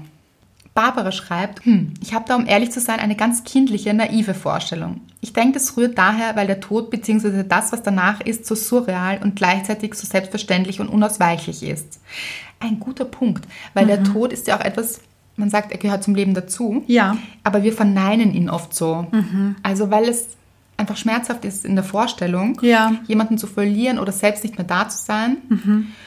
Barbara schreibt, hm, ich habe da, um ehrlich zu sein, eine ganz kindliche, naive Vorstellung. Ich denke, das rührt daher, weil der Tod bzw. das, was danach ist, so surreal und gleichzeitig so selbstverständlich und unausweichlich ist. Ein guter Punkt, weil der Tod ist ja auch etwas, man sagt, er gehört zum Leben dazu. Ja. Aber wir verneinen ihn oft so. Also weil es einfach schmerzhaft ist in der Vorstellung, Ja. jemanden zu verlieren oder selbst nicht mehr da zu sein.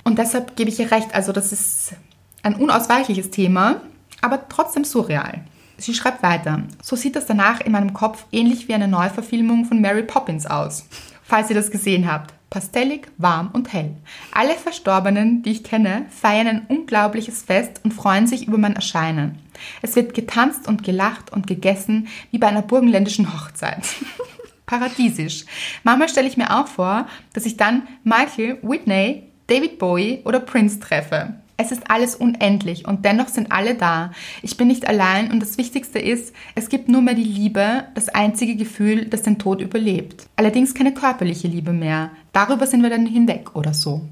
Und deshalb gebe ich ihr recht. Also das ist ein unausweichliches Thema, aber trotzdem surreal. Sie schreibt weiter. So sieht das danach in meinem Kopf ähnlich wie eine Neuverfilmung von Mary Poppins aus. Falls ihr das gesehen habt. Pastellig, warm und hell. Alle Verstorbenen, die ich kenne, feiern ein unglaubliches Fest und freuen sich über mein Erscheinen. Es wird getanzt und gelacht und gegessen wie bei einer burgenländischen Hochzeit. Paradiesisch. Manchmal stelle ich mir auch vor, dass ich dann Michael, Whitney, David Bowie oder Prince treffe. Es ist alles unendlich und dennoch sind alle da. Ich bin nicht allein und das Wichtigste ist, es gibt nur mehr die Liebe, das einzige Gefühl, das den Tod überlebt. Allerdings keine körperliche Liebe mehr. Darüber sind wir dann hinweg oder so.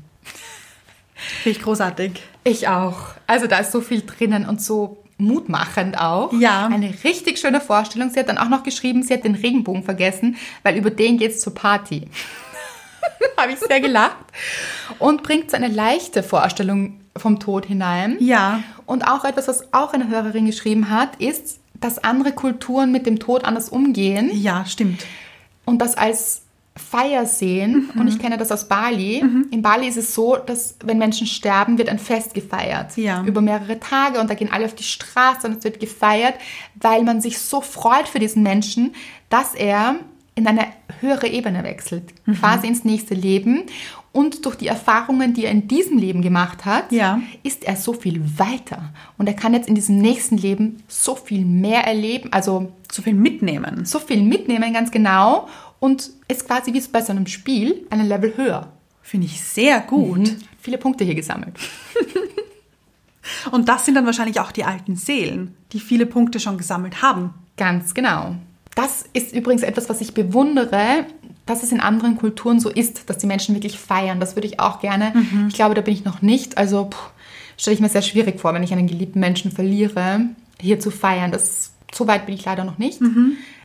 Finde ich großartig. Ich auch. Also da ist so viel drinnen und so mutmachend auch. Ja. Eine richtig schöne Vorstellung. Sie hat dann auch noch geschrieben, sie hat den Regenbogen vergessen, weil über den geht's zur Party. Habe ich sehr gelacht. Und bringt so eine leichte Vorstellung vom Tod hinein. Ja. Und auch etwas, was auch eine Hörerin geschrieben hat, ist, dass andere Kulturen mit dem Tod anders umgehen Ja, stimmt. und das als Feier sehen. Und ich kenne das aus Bali. In Bali ist es so, dass wenn Menschen sterben, wird ein Fest gefeiert. Ja. Über mehrere Tage und da gehen alle auf die Straße und es wird gefeiert, weil man sich so freut für diesen Menschen, dass er in eine höhere Ebene wechselt, quasi ins nächste Leben. Und durch die Erfahrungen, die er in diesem Leben gemacht hat, Ja. ist er so viel weiter. Und er kann jetzt in diesem nächsten Leben so viel mehr erleben, also So viel mitnehmen. so viel mitnehmen, ganz genau. Und ist quasi wie bei so einem Spiel einen Level höher. Finde ich sehr gut. Mhm. Viele Punkte hier gesammelt. Und das sind dann wahrscheinlich auch die alten Seelen, die viele Punkte schon gesammelt haben. Ganz genau. Das ist übrigens etwas, was ich bewundere, dass es in anderen Kulturen so ist, dass die Menschen wirklich feiern. Das würde ich auch gerne. Ich glaube, da bin ich noch nicht. Also stelle ich mir sehr schwierig vor, wenn ich einen geliebten Menschen verliere, hier zu feiern. Das, so weit bin ich leider noch nicht.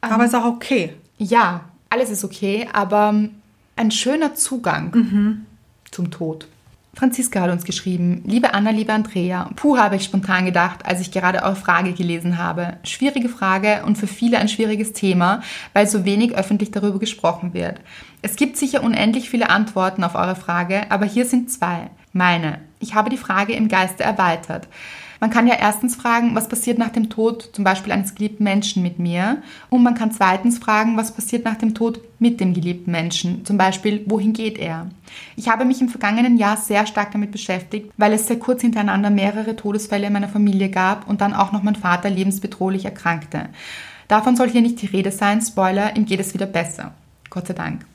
Aber ist auch okay. Ja, alles ist okay, aber ein schöner Zugang zum Tod. Franziska hat uns geschrieben, liebe Anna, liebe Andrea, puh habe ich spontan gedacht, als ich gerade eure Frage gelesen habe. Schwierige Frage und für viele ein schwieriges Thema, weil so wenig öffentlich darüber gesprochen wird. Es gibt sicher unendlich viele Antworten auf eure Frage, aber hier sind zwei. Meine. Ich habe die Frage im Geiste erweitert. Man kann ja erstens fragen, was passiert nach dem Tod zum Beispiel eines geliebten Menschen mit mir? Und man kann zweitens fragen, was passiert nach dem Tod mit dem geliebten Menschen? Zum Beispiel, wohin geht er? Ich habe mich im vergangenen Jahr sehr stark damit beschäftigt, weil es sehr kurz hintereinander mehrere Todesfälle in meiner Familie gab und dann auch noch mein Vater lebensbedrohlich erkrankte. Davon soll hier nicht die Rede sein. Spoiler, ihm geht es wieder besser. Gott sei Dank.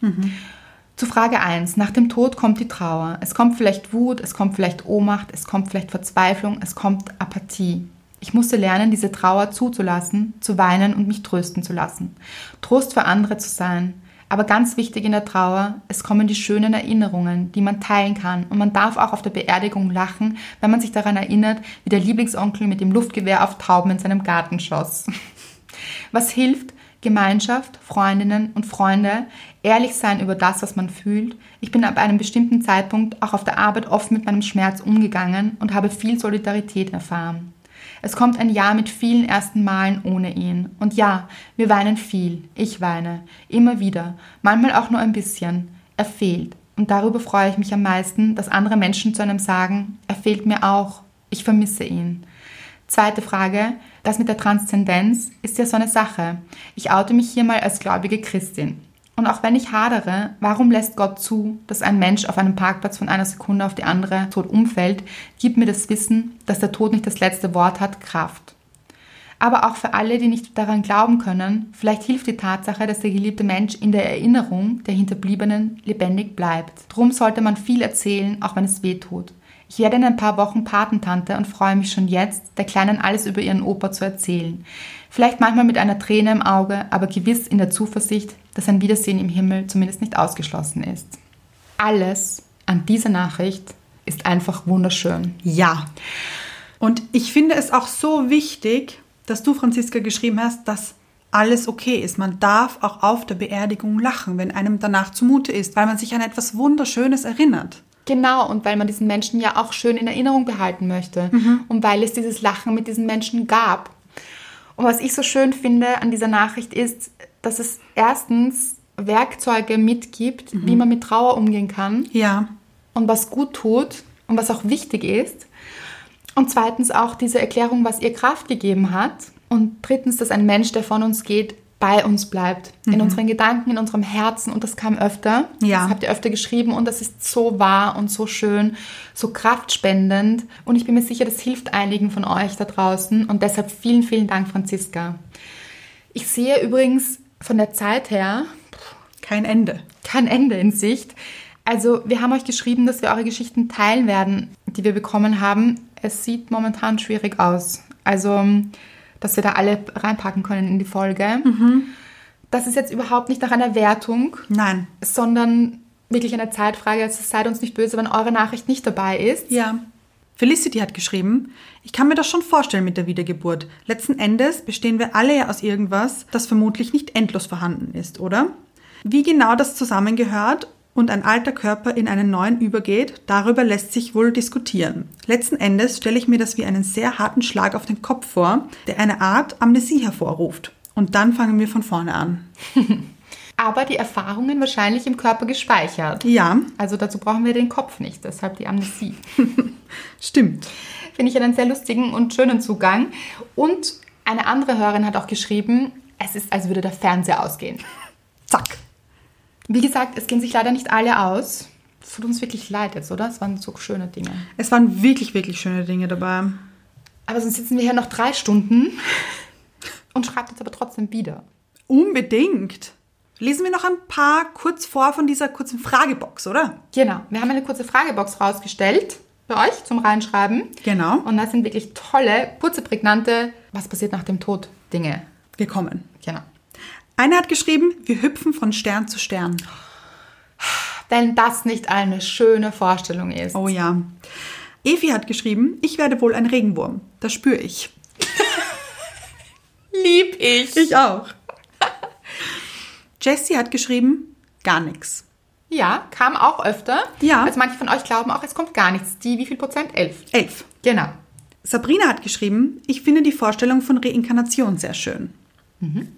Zu Frage 1. Nach dem Tod kommt die Trauer. Es kommt vielleicht Wut, es kommt vielleicht Ohnmacht, es kommt vielleicht Verzweiflung, es kommt Apathie. Ich musste lernen, diese Trauer zuzulassen, zu weinen und mich trösten zu lassen. Trost für andere zu sein. Aber ganz wichtig in der Trauer, es kommen die schönen Erinnerungen, die man teilen kann. Und man darf auch auf der Beerdigung lachen, wenn man sich daran erinnert, wie der Lieblingsonkel mit dem Luftgewehr auf Tauben in seinem Garten schoss. Was hilft, Gemeinschaft, Freundinnen und Freunde, ehrlich sein über das, was man fühlt. Ich bin ab einem bestimmten Zeitpunkt auch auf der Arbeit oft mit meinem Schmerz umgegangen und habe viel Solidarität erfahren. Es kommt ein Jahr mit vielen ersten Malen ohne ihn. Und ja, wir weinen viel. Ich weine. Immer wieder. Manchmal auch nur ein bisschen. Er fehlt. Und darüber freue ich mich am meisten, dass andere Menschen zu einem sagen, er fehlt mir auch. Ich vermisse ihn. Zweite Frage, das mit der Transzendenz ist ja so eine Sache. Ich oute mich hier mal als gläubige Christin. Und auch wenn ich hadere, warum lässt Gott zu, dass ein Mensch auf einem Parkplatz von einer Sekunde auf die andere tot umfällt, gibt mir das Wissen, dass der Tod nicht das letzte Wort hat, Kraft. Aber auch für alle, die nicht daran glauben können, vielleicht hilft die Tatsache, dass der geliebte Mensch in der Erinnerung der Hinterbliebenen lebendig bleibt. Drum sollte man viel erzählen, auch wenn es weh tut. Ich werde in ein paar Wochen Patentante und freue mich schon jetzt, der Kleinen alles über ihren Opa zu erzählen. Vielleicht manchmal mit einer Träne im Auge, aber gewiss in der Zuversicht, dass ein Wiedersehen im Himmel zumindest nicht ausgeschlossen ist. Alles an dieser Nachricht ist einfach wunderschön. Ja. Und ich finde es auch so wichtig, dass du, Franziska, geschrieben hast, dass alles okay ist. Man darf auch auf der Beerdigung lachen, wenn einem danach zumute ist, weil man sich an etwas Wunderschönes erinnert. Genau, und weil man diesen Menschen ja auch schön in Erinnerung behalten möchte. Mhm. Und weil es dieses Lachen mit diesen Menschen gab. Und was ich so schön finde an dieser Nachricht ist, dass es erstens Werkzeuge mitgibt, mhm. wie man mit Trauer umgehen kann. Ja. Und was gut tut und was auch wichtig ist. Und zweitens auch diese Erklärung, was ihr Kraft gegeben hat. Und drittens, dass ein Mensch, der von uns geht, bei uns bleibt. Mhm. In unseren Gedanken, in unserem Herzen. Und das kam öfter. Ja. Das habt ihr öfter geschrieben. Und das ist so wahr und so schön, so kraftspendend. Und ich bin mir sicher, das hilft einigen von euch da draußen. Und deshalb vielen, vielen Dank, Franziska. Ich sehe übrigens von der Zeit her kein Ende. Kein Ende in Sicht. Also, wir haben euch geschrieben, dass wir eure Geschichten teilen werden, die wir bekommen haben. Es sieht momentan schwierig aus. Also, dass wir da alle reinpacken können in die Folge. Mhm. Das ist jetzt überhaupt nicht nach einer Wertung. Nein. Sondern wirklich eine Zeitfrage. Also seid uns nicht böse, wenn eure Nachricht nicht dabei ist. Ja. Felicity hat geschrieben, ich kann mir das schon vorstellen mit der Wiedergeburt. Letzten Endes bestehen wir alle ja aus irgendwas, das vermutlich nicht endlos vorhanden ist, oder? Wie genau das zusammengehört und ein alter Körper in einen neuen übergeht, darüber lässt sich wohl diskutieren. Letzten Endes stelle ich mir das wie einen sehr harten Schlag auf den Kopf vor, der eine Art Amnesie hervorruft. Und dann fangen wir von vorne an. Aber die Erfahrungen wahrscheinlich im Körper gespeichert. Ja. Also dazu brauchen wir den Kopf nicht, deshalb die Amnesie. Stimmt. Finde ich einen sehr lustigen und schönen Zugang. Und eine andere Hörerin hat auch geschrieben, es ist, als würde der Fernseher ausgehen. Zack. Wie gesagt, es gehen sich leider nicht alle aus. Es tut uns wirklich leid jetzt, oder? Es waren so schöne Dinge. Es waren wirklich, wirklich schöne Dinge dabei. Aber sonst sitzen wir hier noch drei Stunden und schreibt jetzt aber trotzdem wieder. Unbedingt. Lesen wir noch ein paar kurz vor von dieser kurzen Fragebox, oder? Genau. Wir haben eine kurze Fragebox rausgestellt für euch zum Reinschreiben. Genau. Und da sind wirklich tolle, kurze, prägnante, was passiert nach dem Tod Dinge gekommen. Einer hat geschrieben, wir hüpfen von Stern zu Stern. Wenn das nicht eine schöne Vorstellung ist. Oh ja. Evi hat geschrieben, ich werde wohl ein Regenwurm. Das spüre ich. Lieb ich. Ich auch. Jessie hat geschrieben, gar nichts. Ja, kam auch öfter. Ja. Also manche von euch glauben auch, es kommt gar nichts. Die, wie viel Prozent? Elf. Elf. Genau. Sabrina hat geschrieben, ich finde die Vorstellung von Reinkarnation sehr schön. Mhm.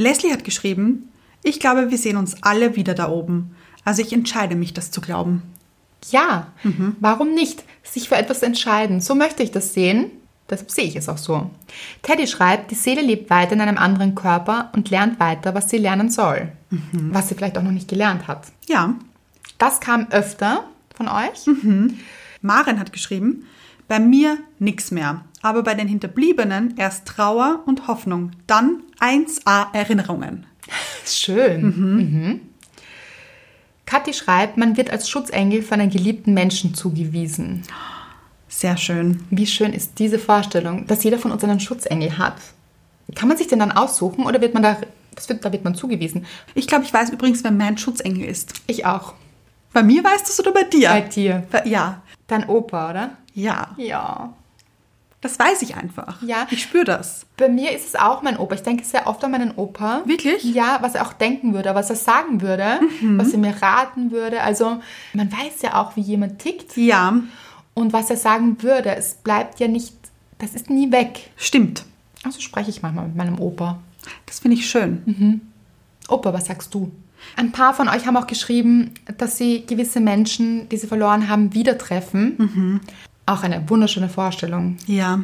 Leslie hat geschrieben, ich glaube, wir sehen uns alle wieder da oben. Also ich entscheide mich, das zu glauben. Ja, mhm. warum nicht? Sich für etwas entscheiden. So möchte ich das sehen. Deshalb sehe ich es auch so. Teddy schreibt, die Seele lebt weiter in einem anderen Körper und lernt weiter, was sie lernen soll. Mhm. Was sie vielleicht auch noch nicht gelernt hat. Ja. Das kam öfter von euch. Mhm. Maren hat geschrieben, bei mir nichts mehr, aber bei den Hinterbliebenen erst Trauer und Hoffnung, dann 1a Erinnerungen. Schön. Mhm. Mhm. Kathi schreibt, man wird als Schutzengel von einem geliebten Menschen zugewiesen. Sehr schön. Wie schön ist diese Vorstellung, dass jeder von uns einen Schutzengel hat. Kann man sich den dann aussuchen oder wird man da, wird, da wird man zugewiesen? Ich glaube, ich weiß übrigens, wer mein Schutzengel ist. Ich auch. Bei mir weißt du es oder bei dir? Bei dir. Ja. Dein Opa, oder? Ja. Ja. Das weiß ich einfach. Ja. Ich spüre das. Bei mir ist es auch mein Opa. Ich denke sehr oft an meinen Opa. Wirklich? Ja, was er auch denken würde, was er sagen würde, was er mir raten würde. Also man weiß ja auch, wie jemand tickt Ja, und was er sagen würde. Es bleibt ja nicht, das ist nie weg. stimmt. Also spreche ich manchmal mit meinem Opa. Das finde ich schön. Opa, was sagst du? Ein paar von euch haben auch geschrieben, dass sie gewisse Menschen, die sie verloren haben, wieder treffen. Auch eine wunderschöne Vorstellung. Ja.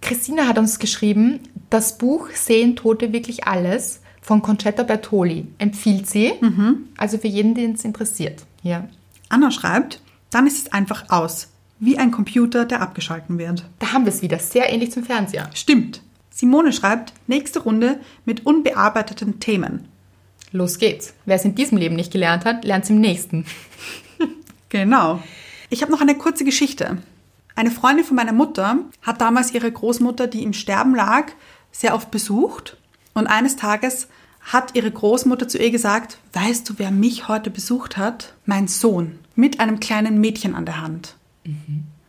Christina hat uns geschrieben, das Buch Sehen Tote wirklich alles von Concetta Bertoli empfiehlt sie. Also für jeden, den es interessiert. Hier. Anna schreibt, dann ist es einfach aus. Wie ein Computer, der abgeschalten wird. Da haben wir es wieder, sehr ähnlich zum Fernseher. Stimmt. Simone schreibt, nächste Runde mit unbearbeiteten Themen. Los geht's. Wer es in diesem Leben nicht gelernt hat, lernt es im nächsten. Genau. Ich habe noch eine kurze Geschichte. Eine Freundin von meiner Mutter hat damals ihre Großmutter, die im Sterben lag, sehr oft besucht. Und eines Tages hat ihre Großmutter zu ihr gesagt, weißt du, wer mich heute besucht hat? Mein Sohn mit einem kleinen Mädchen an der Hand.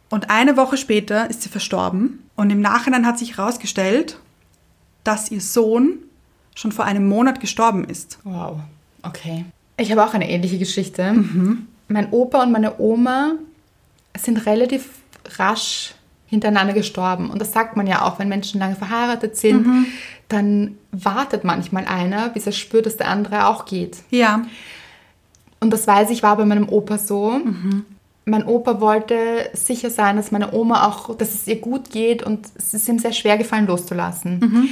Und eine Woche später ist sie verstorben. Und im Nachhinein hat sich herausgestellt, dass ihr Sohn schon vor einem Monat gestorben ist. Wow, okay. Ich habe auch eine ähnliche Geschichte. Mein Opa und meine Oma sind relativ rasch hintereinander gestorben. Und das sagt man ja auch, wenn Menschen lange verheiratet sind, dann wartet manchmal einer, bis er spürt, dass der andere auch geht. Ja, Und das weiß ich, war bei meinem Opa so. Mein Opa wollte sicher sein, dass meine Oma auch, dass es ihr gut geht und es ist ihm sehr schwer gefallen, loszulassen.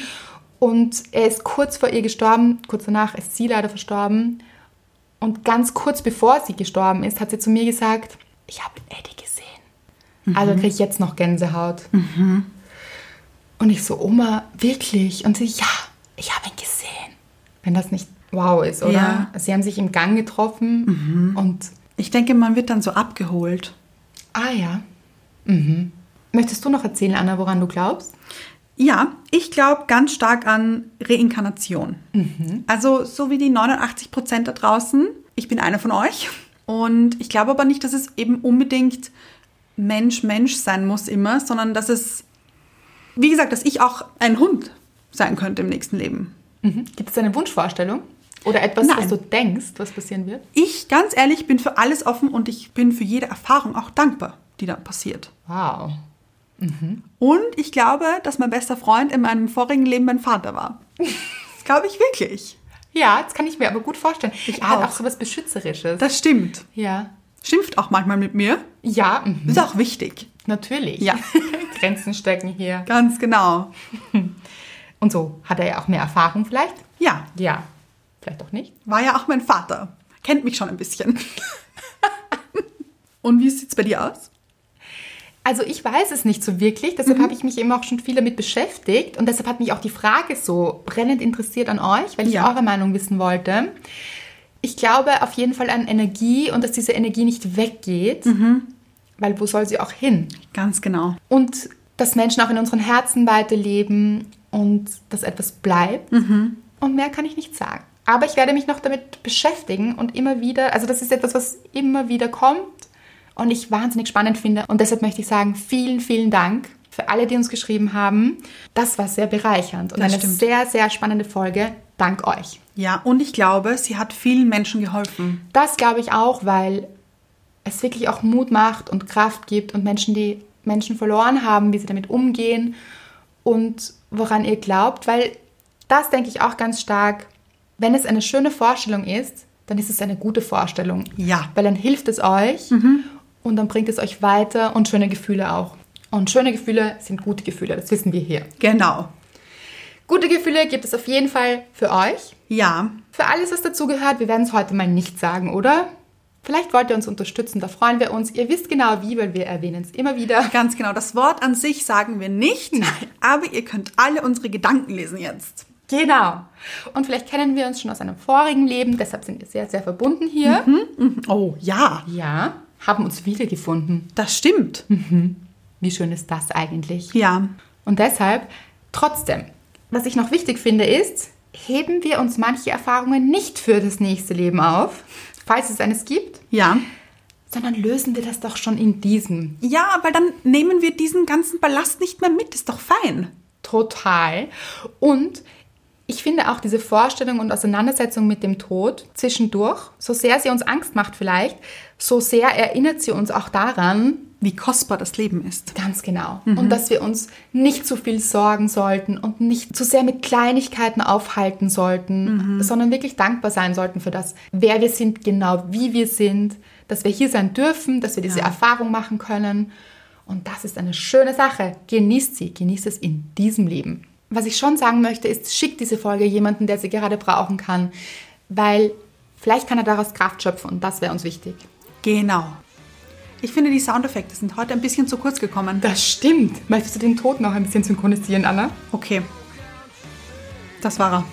Und er ist kurz vor ihr gestorben, kurz danach ist sie leider verstorben. Und ganz kurz bevor sie gestorben ist, hat sie zu mir gesagt, ich habe Eddie gesehen. Also kriege ich jetzt noch Gänsehaut. Und ich so, Oma, wirklich? Und sie, ja, ich habe ihn gesehen. Wenn das nicht wow ist, oder? Ja. Sie haben sich im Gang getroffen und ich denke, man wird dann so abgeholt. Ah ja. Mhm. Möchtest du noch erzählen, Anna, woran du glaubst? Ja, ich glaube ganz stark an Reinkarnation. Also so wie die 89 Prozent da draußen. Ich bin einer von euch. Und ich glaube aber nicht, dass es eben unbedingt Mensch-Mensch sein muss immer, sondern dass es, wie gesagt, dass ich auch ein Hund sein könnte im nächsten Leben. Mhm. Gibt es eine Wunschvorstellung? Oder etwas, Nein. was du denkst, was passieren wird? Ich, ganz ehrlich, bin für alles offen und ich bin für jede Erfahrung auch dankbar, die dann passiert. Wow. Und ich glaube, dass mein bester Freund in meinem vorigen Leben mein Vater war. Das glaube ich wirklich. Ja, das kann ich mir aber gut vorstellen. Ich er hat auch. auch so was Beschützerisches. Das stimmt. ja. Schimpft auch manchmal mit mir. Ja, mhm. Ist auch wichtig. natürlich. Ja. Grenzen stecken hier. Ganz genau. Und so hat er ja auch mehr Erfahrung vielleicht? Ja, Ja. Vielleicht auch nicht. war ja auch mein Vater. Kennt mich schon ein bisschen. Und wie sieht's bei dir aus? Also ich weiß es nicht so wirklich, deshalb habe ich mich eben auch schon viel damit beschäftigt und deshalb hat mich auch die Frage so brennend interessiert an euch, weil ich Ja. eure Meinung wissen wollte. Ich glaube auf jeden Fall an Energie und dass diese Energie nicht weggeht, weil wo soll sie auch hin? Ganz genau. Und dass Menschen auch in unseren Herzen weiterleben und dass etwas bleibt. Und mehr kann ich nicht sagen. Aber ich werde mich noch damit beschäftigen und immer wieder, also das ist etwas, was immer wieder kommt und ich wahnsinnig spannend finde. Und deshalb möchte ich sagen, vielen, vielen Dank für alle, die uns geschrieben haben. Das war sehr bereichernd und Das eine stimmt. sehr, sehr spannende Folge. Dank euch. Ja, und ich glaube, sie hat vielen Menschen geholfen. Das glaube ich auch, weil es wirklich auch Mut macht und Kraft gibt und Menschen, die Menschen verloren haben, wie sie damit umgehen und woran ihr glaubt, weil das denke ich auch ganz stark, wenn es eine schöne Vorstellung ist, dann ist es eine gute Vorstellung. Ja. Weil dann hilft es euch und dann bringt es euch weiter und schöne Gefühle auch. Und schöne Gefühle sind gute Gefühle, das wissen wir hier. Genau. Gute Gefühle gibt es auf jeden Fall für euch. Ja, Für alles, was dazugehört, wir werden es heute mal nicht sagen, oder? Vielleicht wollt ihr uns unterstützen, da freuen wir uns. Ihr wisst genau wie, weil wir erwähnen es immer wieder. ganz genau. Das Wort an sich sagen wir nicht, aber ihr könnt alle unsere Gedanken lesen jetzt. Genau. Und vielleicht kennen wir uns schon aus einem vorigen Leben, deshalb sind wir sehr, sehr verbunden hier. Oh ja, Ja, haben uns wiedergefunden. das stimmt. Wie schön ist das eigentlich? Ja, Und deshalb, trotzdem, was ich noch wichtig finde, ist, heben wir uns manche Erfahrungen nicht für das nächste Leben auf, falls es eines gibt, ja, sondern lösen wir das doch schon in diesem. Ja, weil dann nehmen wir diesen ganzen Ballast nicht mehr mit. Ist doch fein. Total. Und ich finde auch diese Vorstellung und Auseinandersetzung mit dem Tod zwischendurch, so sehr sie uns Angst macht vielleicht, so sehr erinnert sie uns auch daran, Wie kostbar das Leben ist. Ganz genau. Und dass wir uns nicht zu viel sorgen sollten und nicht zu sehr mit Kleinigkeiten aufhalten sollten, sondern wirklich dankbar sein sollten für das, wer wir sind, genau wie wir sind, dass wir hier sein dürfen, dass wir diese Ja. Erfahrung machen können. Und das ist eine schöne Sache. Genießt sie, genießt es in diesem Leben. Was ich schon sagen möchte, ist, schickt diese Folge jemanden, der sie gerade brauchen kann, weil vielleicht kann er daraus Kraft schöpfen und das wäre uns wichtig. Genau. Ich finde, die Soundeffekte sind heute ein bisschen zu kurz gekommen. Das stimmt. Möchtest du den Tod noch ein bisschen synchronisieren, Anna? Okay. Das war er.